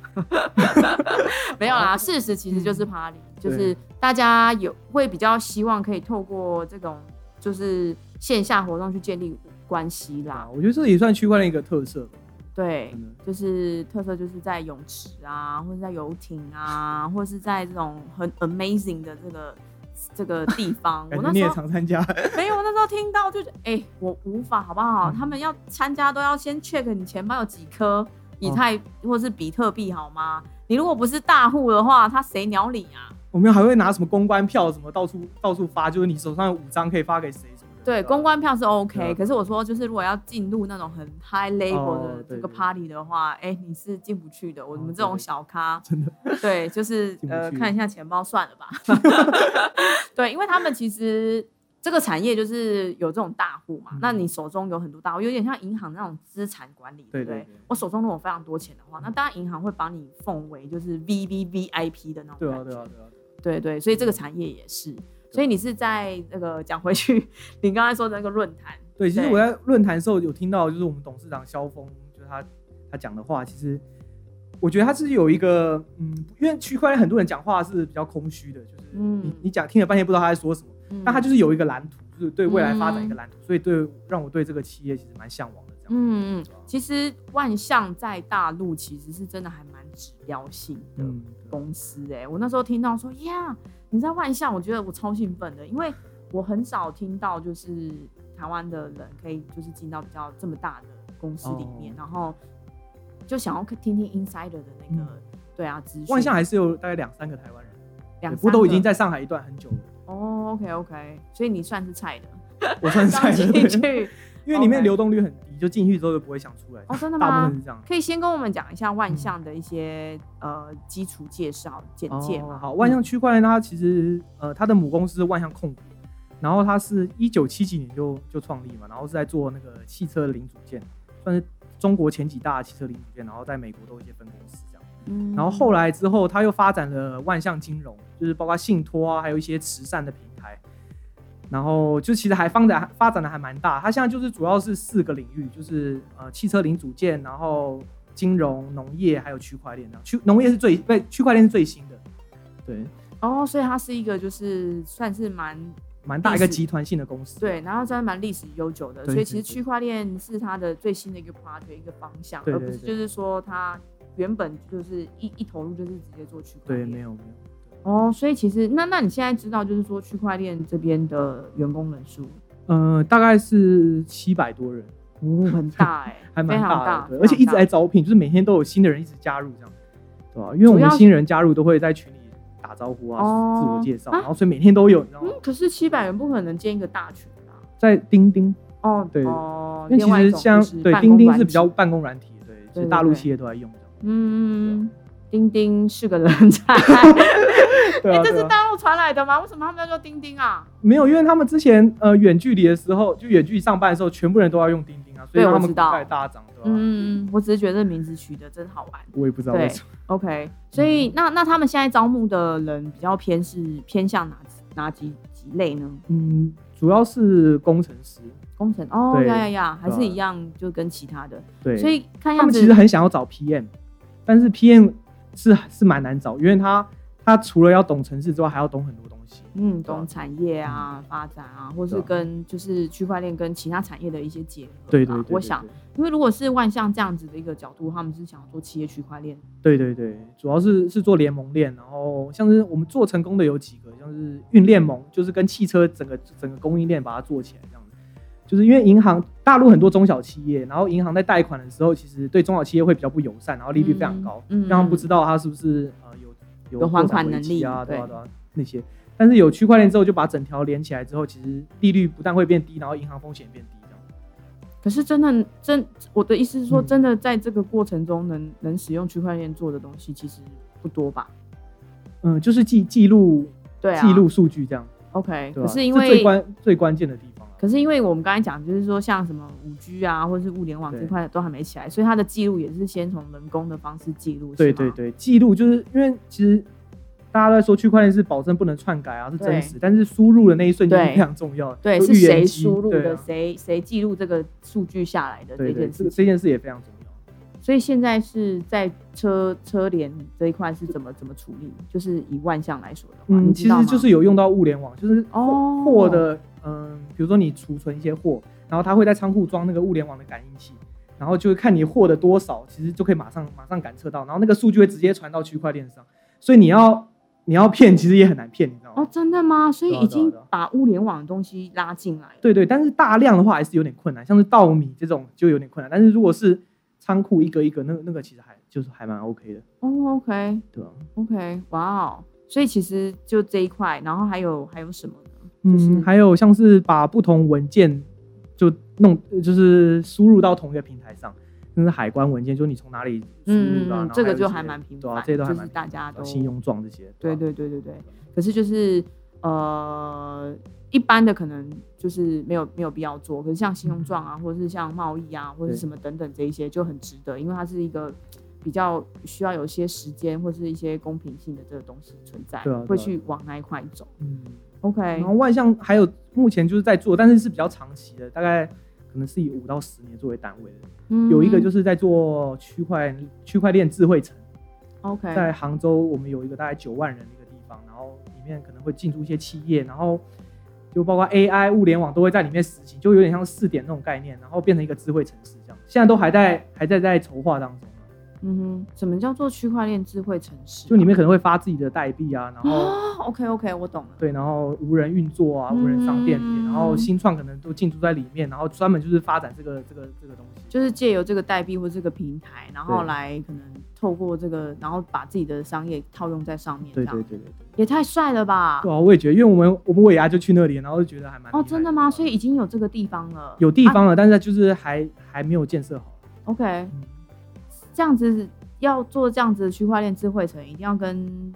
*laughs* 没有啦，事实其实就是 party，就是大家有会比较希望可以透过这种就是线下活动去建立关系啦。我觉得这也算区块链一个特色。对，就是特色，就是在泳池啊，或者在游艇啊，或者是在这种很 amazing 的这个这个地方。*laughs* 我那时候常参加，没有，我那时候听到就哎，我无法，好不好？他们要参加都要先 check 你钱包有几颗以太或是比特币，好吗？你如果不是大户的话，他谁鸟你啊？我们还会拿什么公关票，什么到处到处发，就是你手上有五张可以发给谁？对，公关票是 OK，可是我说就是如果要进入那种很 high level 的这个 party 的话，哎，你是进不去的。我们这种小咖，*laughs* 真的，对，就是呃，看一下钱包算了吧。*laughs* *laughs* 对，因为他们其实这个产业就是有这种大户嘛，那你手中有很多大户，有点像银行那种资产管理，对不对？我手中如果非常多钱的话，那当然银行会把你奉为就是 V V V I P 的那种感觉。对啊，对啊，对啊。对对，所以这个产业也是。所以你是在那个讲回去，你刚才说的那个论坛。对，其实我在论坛时候有听到，就是我们董事长肖峰，就是他他讲的话，其实我觉得他是有一个，嗯，因为区块链很多人讲话是比较空虚的，就是你你讲听了半天不知道他在说什么，但他就是有一个蓝图，就是对未来发展一个蓝图，所以对让我对这个企业其实蛮向往的。这样，嗯嗯，其实万象在大陆其实是真的还蛮指标性的公司哎，我那时候听到说呀。你在万象，我觉得我超兴奋的，因为我很少听到就是台湾的人可以就是进到比较这么大的公司里面，然后就想要听听 insider 的那个对啊资讯。万象还是有大概两三个台湾人，两不都已经在上海一段很久了。哦，OK OK，所以你算是菜的，我算菜的。因为里面流动率很低，就进去之后就不会想出来。哦，真的吗？大部分是这样。可以先跟我们讲一下万象的一些呃基础介绍简介吗？好，万象区块链它其实呃它的母公司是万象控股，然后它是一九七几年就就创立嘛，然后是在做那个汽车零组件，算是中国前几大汽车零组件，然后在美国都有一些分公司这样。嗯。然后后来之后，它又发展了万象金融，就是包括信托啊，还有一些慈善的平台。然后就其实还发展发展的还蛮大，它现在就是主要是四个领域，就是呃汽车零组件，然后金融、农业还有区块链。区农业是最对，区块链是最新的。对。哦，所以它是一个就是算是蛮蛮大一个集团性的公司。对，然后真的蛮历史悠久的，所以其实区块链是它的最新的一个 project 一个方向，而不是就是说它原本就是一一投入就是直接做区块链。对，没有没有。哦，所以其实那那你现在知道，就是说区块链这边的员工人数，呃，大概是七百多人，哦，很大哎，*laughs* 还蛮大的，而且一直在招聘，就是每天都有新的人一直加入这样，对吧？因为我们新人加入都会在群里打招呼啊，自我介绍，然后所以每天都有，你知道吗？可是七百人不可能建一个大群啊，在钉钉哦，对，哦，因为其实像对钉钉是比较办公软体，对，其实大陆企业都在用，嗯，钉钉是个人才。*laughs* 哎，这是大陆传来的吗？为什么他们要叫钉钉啊？没有，因为他们之前呃远距离的时候，就远距离上班的时候，全部人都要用钉钉啊，所以他们在大涨，对吧？嗯，我只是觉得名字取得真好玩。我也不知道为什么。OK，所以那那他们现在招募的人比较偏是偏向哪哪几几类呢？嗯，主要是工程师。工程哦呀呀呀，还是一样，就跟其他的。对，所以看他们其实很想要找 PM，但是 PM 是是蛮难找，因为他。他除了要懂城市之外，还要懂很多东西。嗯，懂产业啊、发展啊，或是跟就是区块链跟其他产业的一些结合。对对对。我想，因为如果是万象这样子的一个角度，他们是想做企业区块链。对对对，主要是是做联盟链，然后像是我们做成功的有几个，像是运链盟，就是跟汽车整个整个供应链把它做起来这样子。就是因为银行大陆很多中小企业，然后银行在贷款的时候，其实对中小企业会比较不友善，然后利率非常高，嗯让他们不知道他是不是呃有。有还款能力啊，对啊，对啊，那些，但是有区块链之后，就把整条连起来之后，其实利率不但会变低，然后银行风险变低。可是真的真，我的意思是说，真的在这个过程中能能使用区块链做的东西其实不多吧？嗯，就是记记录，对，记录数据这样。OK，可是因为最关最关键的地方。可是因为我们刚才讲，就是说像什么五 G 啊，或者是物联网这块都还没起来，所以它的记录也是先从人工的方式记录。对对对，记录就是因为其实。大家都在说区块链是保证不能篡改啊，是真实，但是输入的那一瞬间非常重要。对，是谁输入的，谁谁记录这个数据下来的这件事，这件事也非常重要。所以现在是在车车联这一块是怎么怎么处理？就是以万象来说的话，嗯，其实就是有用到物联网，就是哦货的，嗯，比如说你储存一些货，然后他会在仓库装那个物联网的感应器，然后就会看你货的多少，其实就可以马上马上感测到，然后那个数据会直接传到区块链上，所以你要。你要骗，其实也很难骗，你知道吗？哦，真的吗？所以已经把物联网的东西拉进来。对对，但是大量的话还是有点困难，像是稻米这种就有点困难。但是如果是仓库一个一个，那那个其实还就是还蛮 OK 的。哦，OK，对啊，OK，哇哦，所以其实就这一块，然后还有还有什么呢？嗯，还有像是把不同文件就弄，就是输入到同一个平台上。那是海关文件，就你从哪里输入的，这个就还蛮频繁，这些都还蛮大家都信用状这些。对对对对对。可是就是呃，一般的可能就是没有没有必要做，可是像信用状啊，或者是像贸易啊，或者什么等等这一些就很值得，因为它是一个比较需要有一些时间或是一些公平性的这个东西存在，会去往那一块走。嗯，OK。然后万象还有目前就是在做，但是是比较长期的，大概。可能是以五到十年作为单位的，有一个就是在做区块区块链智慧城，OK，在杭州我们有一个大概九万人的一个地方，然后里面可能会进驻一些企业，然后就包括 AI 物联网都会在里面实行，就有点像试点那种概念，然后变成一个智慧城市这样，现在都还在还在在筹划当中。嗯哼，什么叫做区块链智慧城市？就里面可能会发自己的代币啊，然后 OK OK，我懂了。对，然后无人运作啊，无人商店，然后新创可能都进驻在里面，然后专门就是发展这个这个这个东西，就是借由这个代币或这个平台，然后来可能透过这个，然后把自己的商业套用在上面。对对对对，也太帅了吧！对啊，我也觉得，因为我们我们尾牙就去那里，然后就觉得还蛮哦，真的吗？所以已经有这个地方了，有地方了，但是就是还还没有建设好。OK，这样子。要做这样子的区块链智慧城，一定要跟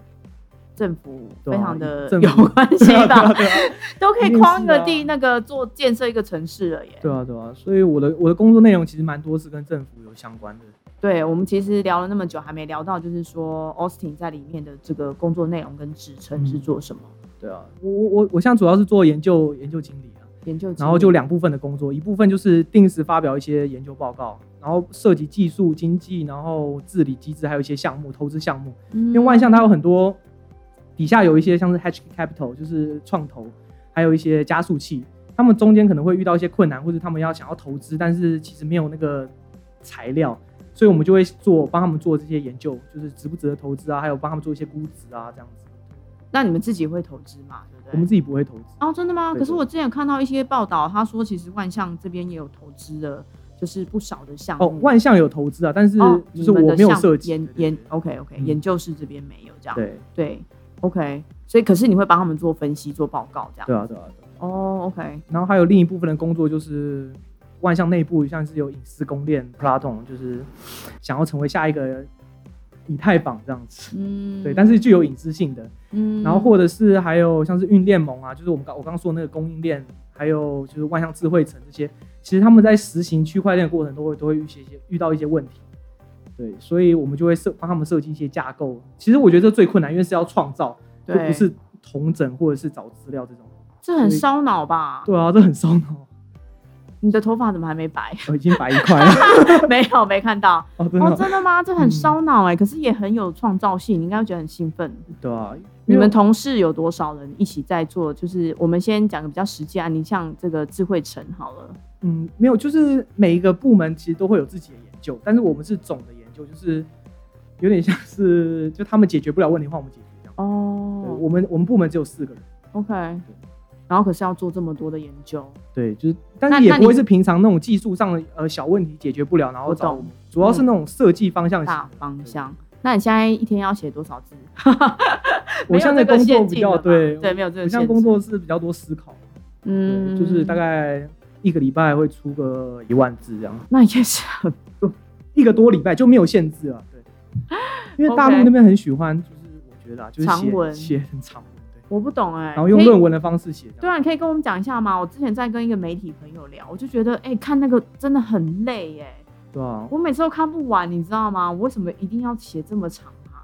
政府非常的有关系吧？*laughs* *laughs* 都可以框一个地，那个做建设一个城市了耶。对啊，对啊，所以我的我的工作内容其实蛮多是跟政府有相关的。对，我们其实聊了那么久，还没聊到就是说 Austin 在里面的这个工作内容跟职称是做什么？对啊，我我我我现在主要是做研究研究经理啊，研究，然后就两部分的工作，一部分就是定时发表一些研究报告。然后涉及技术、经济，然后治理机制，还有一些项目、投资项目。因为万象它有很多，底下有一些像是 Hedge Capital，就是创投，还有一些加速器，他们中间可能会遇到一些困难，或者他们要想要投资，但是其实没有那个材料，所以我们就会做帮他们做这些研究，就是值不值得投资啊，还有帮他们做一些估值啊，这样子。那你们自己会投资吗？对不对？我们自己不会投资。哦，真的吗？可是我之前看到一些报道，他说其实万象这边也有投资的。就是不少的项目。哦，万象有投资啊，但是就是我没有设计研研，OK OK，研究室这边没有这样，对。对，OK，所以可是你会帮他们做分析、做报告这样，对啊对啊对，哦 OK，然后还有另一部分的工作就是万象内部像是有隐私公链 Platon，就是想要成为下一个以太坊这样子，嗯，*laughs* 对，但是具有隐私性的，嗯，然后或者是还有像是运链盟啊，就是我们刚我刚刚说那个供应链。还有就是万象智慧城这些，其实他们在实行区块链的过程都会都会遇一些遇到一些问题，对，所以我们就会设帮他们设计一些架构。其实我觉得这最困难，因为是要创造，就不是同整或者是找资料这种，这很烧脑吧？对啊，这很烧脑。你的头发怎么还没白？我 *laughs* 已经白一块了。*laughs* 没有，没看到。哦，真的吗？这很烧脑哎，可是也很有创造性，你应该会觉得很兴奋。对啊。你们同事有多少人一起在做？就是我们先讲个比较实际案例像这个智慧城好了。嗯，没有，就是每一个部门其实都会有自己的研究，但是我们是总的研究，就是有点像是就他们解决不了问题，的话我们解决这样。哦。我们我们部门只有四个人。OK。然后可是要做这么多的研究，对，就是，但是也不会是平常那种技术上的呃小问题解决不了，然后找，主要是那种设计方向大方向。那你现在一天要写多少字？*laughs* 我现在工作比较对对，没有这个。像工作是比较多思考，嗯，就是大概一个礼拜会出个一万字这样。那也是很一个多礼拜就没有限制了，对，因为大陆那边很喜欢，就是我觉得啊，就是写写很长我不懂哎，然后用论文的方式写，对啊，你可以跟我们讲一下吗？我之前在跟一个媒体朋友聊，我就觉得哎，看那个真的很累哎，对啊，我每次都看不完，你知道吗？我为什么一定要写这么长啊？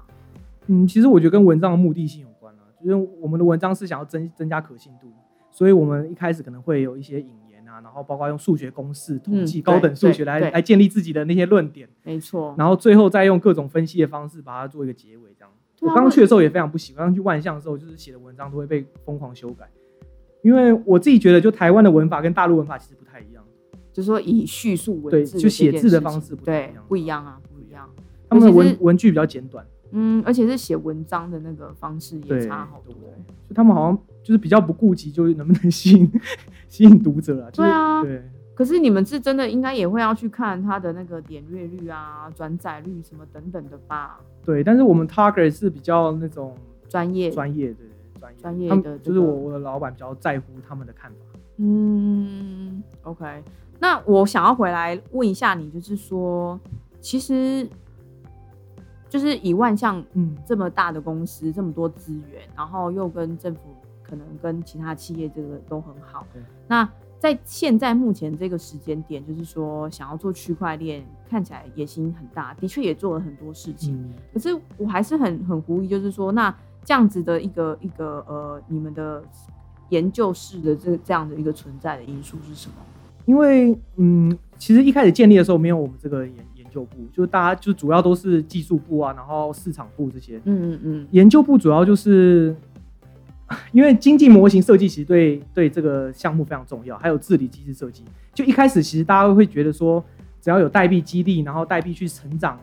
嗯，其实我觉得跟文章的目的性有关啊，就是我们的文章是想要增增加可信度，所以我们一开始可能会有一些引言啊。然后包括用数学公式、统计、高等数学来来建立自己的那些论点，没错。然后最后再用各种分析的方式把它做一个结尾。我刚去的时候也非常不喜欢，刚去万象的时候就是写的文章都会被疯狂修改，因为我自己觉得就台湾的文法跟大陆文法其实不太一样，就是说以叙述文字就写字的方式不对不一样啊，不一样。他们的文文句比较简短，嗯，而且是写文章的那个方式也差好多。就他们好像就是比较不顾及，就是能不能吸引 *laughs* 吸引读者啊？对啊，对。可是你们是真的应该也会要去看它的那个点阅率啊、转载率什么等等的吧？对，但是我们 target 是比较那种专业、专业的、专业、专业的，就是我我的老板比较在乎他们的看法。嗯，OK。那我想要回来问一下你，就是说，其实就是以万象嗯这么大的公司，这么多资源，然后又跟政府可能跟其他企业这个都很好，那。在现在目前这个时间点，就是说想要做区块链，看起来野心很大，的确也做了很多事情。可是我还是很很狐疑，就是说，那这样子的一个一个呃，你们的研究室的这这样的一个存在的因素是什么？因为嗯，其实一开始建立的时候没有我们这个研研究部，就是大家就主要都是技术部啊，然后市场部这些。嗯嗯嗯，研究部主要就是。*laughs* 因为经济模型设计其实对对这个项目非常重要，还有治理机制设计。就一开始其实大家会觉得说，只要有代币激励，然后代币去成长，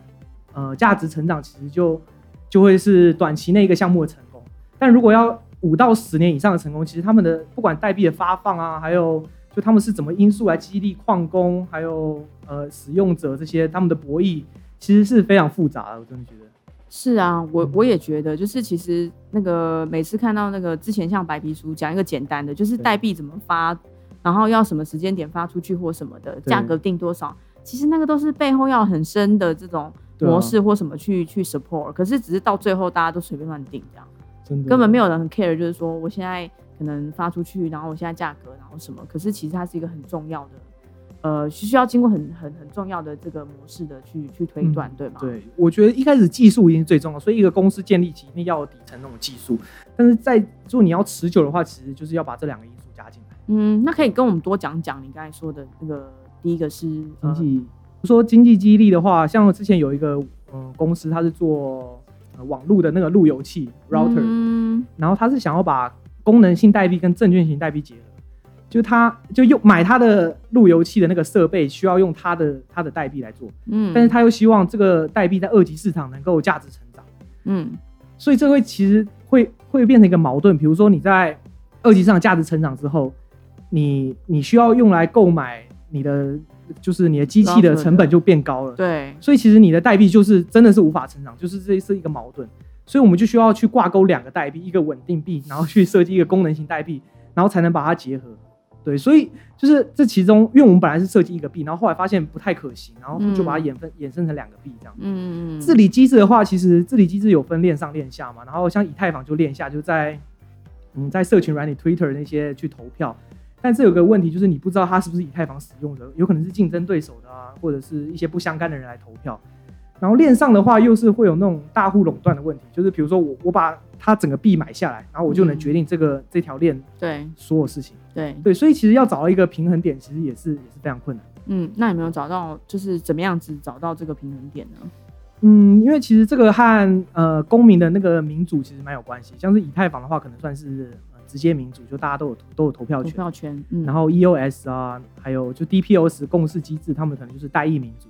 呃，价值成长，其实就就会是短期内一个项目的成功。但如果要五到十年以上的成功，其实他们的不管代币的发放啊，还有就他们是怎么因素来激励矿工，还有呃使用者这些他们的博弈，其实是非常复杂的。我真的觉得。是啊，我我也觉得，就是其实那个每次看到那个之前像白皮书讲一个简单的，就是代币怎么发，然后要什么时间点发出去或什么的，价格定多少，其实那个都是背后要很深的这种模式或什么去去 support。可是只是到最后大家都随便乱定这样，根本没有人很 care，就是说我现在可能发出去，然后我现在价格，然后什么，可是其实它是一个很重要的。呃，需要经过很很很重要的这个模式的去去推断，对吗？对，我觉得一开始技术已经最重要，所以一个公司建立起一定要底层那种技术。但是在如果你要持久的话，其实就是要把这两个因素加进来。嗯，那可以跟我们多讲讲你刚才说的那个第一个是经济，说经济激励的话，像之前有一个嗯公司，它是做呃网络的那个路由器 router，嗯，然后它是想要把功能性代币跟证券型代币结合。就他就用买他的路由器的那个设备，需要用他的他的代币来做，嗯，但是他又希望这个代币在二级市场能够价值成长，嗯，所以这会其实会会变成一个矛盾。比如说你在二级市场价值成长之后，你你需要用来购买你的就是你的机器的成本就变高了，对，所以其实你的代币就是真的是无法成长，就是这是一个矛盾，所以我们就需要去挂钩两个代币，一个稳定币，然后去设计一个功能型代币，然后才能把它结合。对，所以就是这其中，因为我们本来是设计一个币，然后后来发现不太可行，然后就把它衍分衍生成两个币这样。嗯嗯治理机制的话，其实治理机制有分链上链下嘛，然后像以太坊就链下，就在嗯在社群软体 Twitter 那些去投票，但这有个问题就是你不知道它是不是以太坊使用的，有可能是竞争对手的啊，或者是一些不相干的人来投票。然后链上的话，又是会有那种大户垄断的问题，就是比如说我我把它整个币买下来，然后我就能决定这个这条链对所有事情。对对，所以其实要找到一个平衡点，其实也是也是非常困难。嗯，那有没有找到就是怎么样子找到这个平衡点呢？嗯，因为其实这个和呃公民的那个民主其实蛮有关系。像是以太坊的话，可能算是直接民主，就大家都有都有投票权。投票权。然后 EOS 啊，还有就 DPoS 共识机制，他们可能就是代议民主。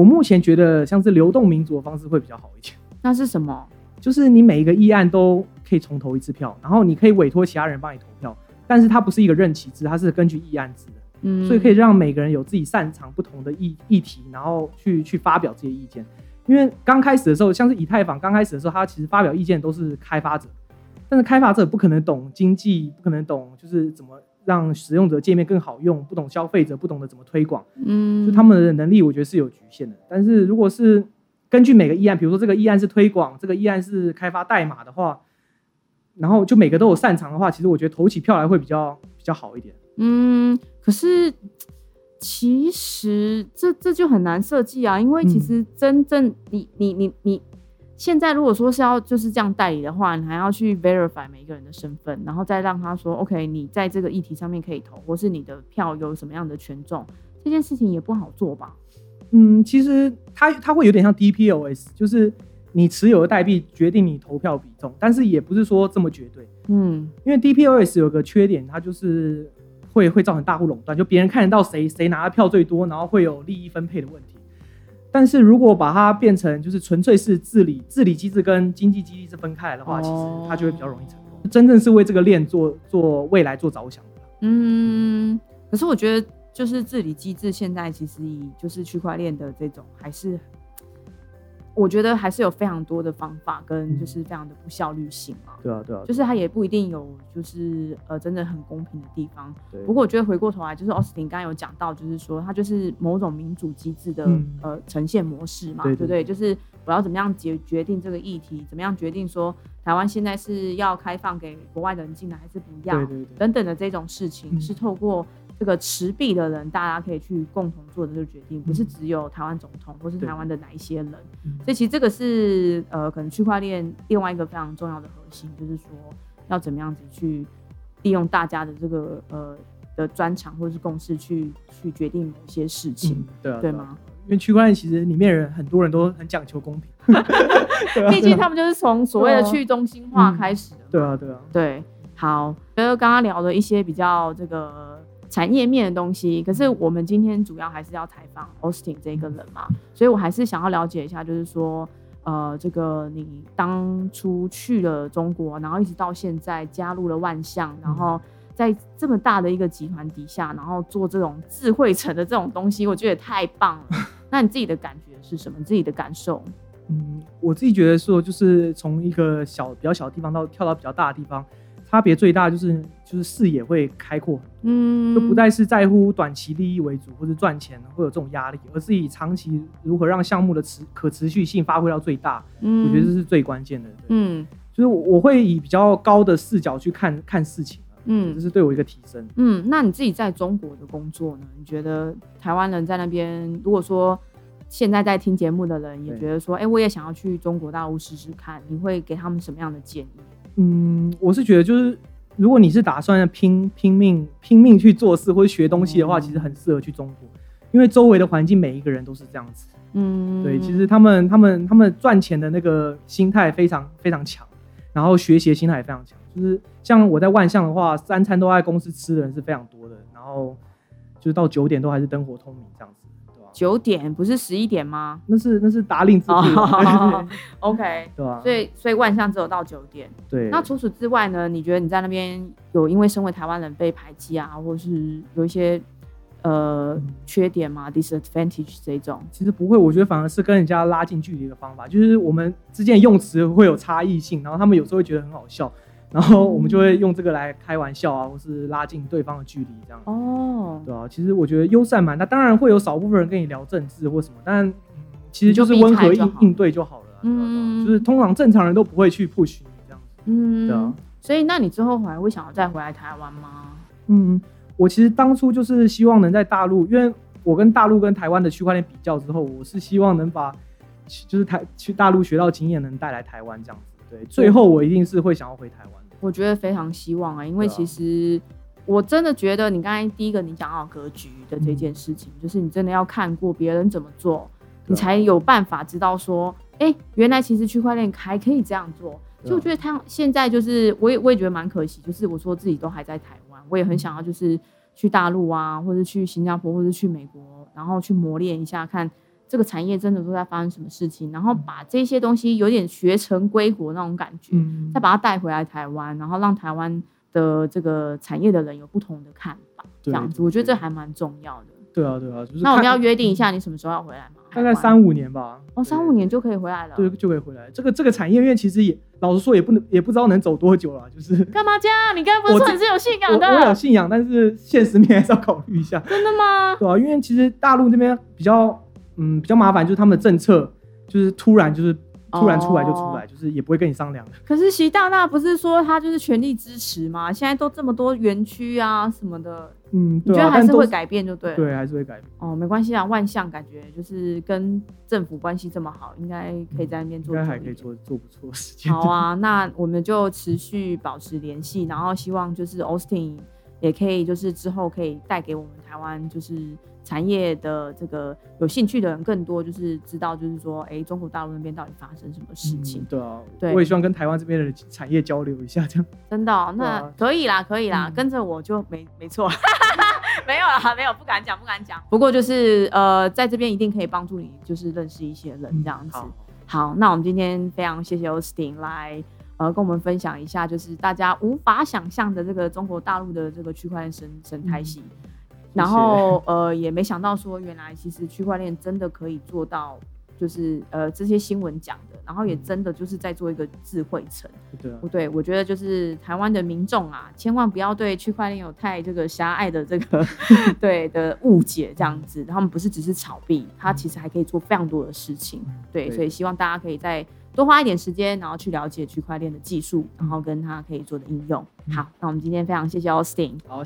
我目前觉得像是流动民主的方式会比较好一点。那是什么？就是你每一个议案都可以重投一次票，然后你可以委托其他人帮你投票，但是它不是一个任期制，它是根据议案制的。嗯，所以可以让每个人有自己擅长不同的议议题，然后去去发表这些意见。因为刚开始的时候，像是以太坊刚开始的时候，它其实发表意见都是开发者，但是开发者不可能懂经济，不可能懂就是怎么让使用者界面更好用，不懂消费者不懂得怎么推广，嗯，就他们的能力，我觉得是有局限的。但是如果是根据每个议案，比如说这个议案是推广，这个议案是开发代码的话，然后就每个都有擅长的话，其实我觉得投起票来会比较比较好一点。嗯，可是其实这这就很难设计啊，因为其实真正你你你你。现在如果说是要就是这样代理的话，你还要去 verify 每一个人的身份，然后再让他说 OK，你在这个议题上面可以投，或是你的票有什么样的权重，这件事情也不好做吧？嗯，其实它它会有点像 DPoS，就是你持有的代币决定你投票比重，但是也不是说这么绝对。嗯，因为 DPoS 有个缺点，它就是会会造成大户垄断，就别人看得到谁谁拿的票最多，然后会有利益分配的问题。但是如果把它变成就是纯粹是治理治理机制跟经济机制是分开来的话，其实它就会比较容易成功。真正是为这个链做做未来做着想的。嗯，可是我觉得就是治理机制现在其实以就是区块链的这种还是。我觉得还是有非常多的方法跟就是非常的不效率性啊。对啊，对啊，就是它也不一定有就是呃真的很公平的地方。不过我觉得回过头来，就是奥斯汀刚刚有讲到，就是说它就是某种民主机制的呃呈现模式嘛，对不对？就是我要怎么样决决定这个议题，怎么样决定说台湾现在是要开放给国外的人进来还是不要，等等的这种事情是透过。这个持币的人，大家可以去共同做的这个决定，不是只有台湾总统或是台湾的哪一些人。所以其实这个是呃，可能区块链另外一个非常重要的核心，就是说要怎么样子去利用大家的这个呃的专长或者是共识去去决定某些事情，对啊对吗？因为区块链其实里面人很多人都很讲求公平，*laughs* 毕竟他们就是从所谓的去中心化开始的。对啊，对啊，对。好，觉得刚刚聊的一些比较这个。产业面的东西，可是我们今天主要还是要采访 Austin 这个人嘛，所以我还是想要了解一下，就是说，呃，这个你当初去了中国，然后一直到现在加入了万象，然后在这么大的一个集团底下，然后做这种智慧城的这种东西，我觉得太棒了。*laughs* 那你自己的感觉是什么？自己的感受？嗯，我自己觉得说，就是从一个小比较小的地方到跳到比较大的地方。差别最大就是就是视野会开阔很多，嗯，就不再是在乎短期利益为主或者赚钱会有这种压力，而是以长期如何让项目的持可持续性发挥到最大，嗯，我觉得这是最关键的，嗯，就是我我会以比较高的视角去看看事情，嗯，这是对我一个提升，嗯，那你自己在中国的工作呢？你觉得台湾人在那边，如果说现在在听节目的人也觉得说，哎，我也想要去中国大陆试试看，你会给他们什么样的建议？嗯，我是觉得就是，如果你是打算拼拼命拼命去做事或者学东西的话，其实很适合去中国，因为周围的环境每一个人都是这样子。嗯，对，其实他们他们他们赚钱的那个心态非常非常强，然后学习的心态也非常强。就是像我在万象的话，三餐都在公司吃的人是非常多的，然后就是到九点都还是灯火通明这样子。九点不是十一点吗？那是那是达令之路。*laughs* OK，对啊？所以所以万象只有到九点。对。那除此之外呢？你觉得你在那边有因为身为台湾人被排挤啊，或者是有一些呃缺点吗？disadvantage 这种？其实不会，我觉得反而是跟人家拉近距离的方法，就是我们之间用词会有差异性，然后他们有时候会觉得很好笑。然后我们就会用这个来开玩笑啊，或是拉近对方的距离，这样哦，对啊，其实我觉得优善蛮那，当然会有少部分人跟你聊政治或什么，但其实就是温和应应对就好了。嗯，就是通常正常人都不会去 push 你这样子。嗯，对啊。所以那你之后还会想要再回来台湾吗？嗯，我其实当初就是希望能在大陆，因为我跟大陆跟台湾的区块链比较之后，我是希望能把就是台去大陆学到经验能带来台湾这样子。对，最后我一定是会想要回台湾。我觉得非常希望啊，因为其实我真的觉得你刚才第一个你讲到格局的这件事情，就是你真的要看过别人怎么做，你才有办法知道说，哎，原来其实区块链还可以这样做。就我觉得他现在就是，我也我也觉得蛮可惜，就是我说自己都还在台湾，我也很想要就是去大陆啊，或者去新加坡，或者去美国，然后去磨练一下看。这个产业真的都在发生什么事情？然后把这些东西有点学成归国那种感觉，再把它带回来台湾，然后让台湾的这个产业的人有不同的看法，这样子，我觉得这还蛮重要的。对啊，对啊，就是那我们要约定一下，你什么时候要回来吗？大概三五年吧。哦，三五年就可以回来了。对，就可以回来。这个这个产业链其实也老实说也不能也不知道能走多久了。就是干嘛这样？你刚才不是说你是有信仰的？我有信仰，但是现实面还是要考虑一下。真的吗？对啊，因为其实大陆这边比较嗯比较麻烦，就是他们的政策就是突然就是。突然出来就出来，就是也不会跟你商量。可是习大大不是说他就是全力支持吗？现在都这么多园区啊什么的，嗯，你觉得还是会改变就对了。对，还是会改变。哦，没关系啊，万象感觉就是跟政府关系这么好，应该可以在那边做。应该还可以做做不错的事情。好啊，那我们就持续保持联系，然后希望就是 Austin 也可以就是之后可以带给我们台湾就是。产业的这个有兴趣的人更多，就是知道，就是说，哎，中国大陆那边到底发生什么事情？对啊，对，我也希望跟台湾这边的产业交流一下，这样。真的，那可以啦，可以啦，跟着我就没没错，*laughs* 没有啦，没有，不敢讲，不敢讲。不过就是呃，在这边一定可以帮助你，就是认识一些人这样子。好，那我们今天非常谢谢 Austin 来呃跟我们分享一下，就是大家无法想象的这个中国大陆的这个区块链生生态系。然后 *laughs* 呃也没想到说原来其实区块链真的可以做到，就是呃这些新闻讲的，然后也真的就是在做一个智慧城。对，不对？我觉得就是台湾的民众啊，千万不要对区块链有太这个狭隘的这个 *laughs* 对的误解，这样子。他们不是只是炒币，它其实还可以做非常多的事情。对，所以希望大家可以在多花一点时间，然后去了解区块链的技术，然后跟它可以做的应用。好，那我们今天非常谢谢 Austin。好。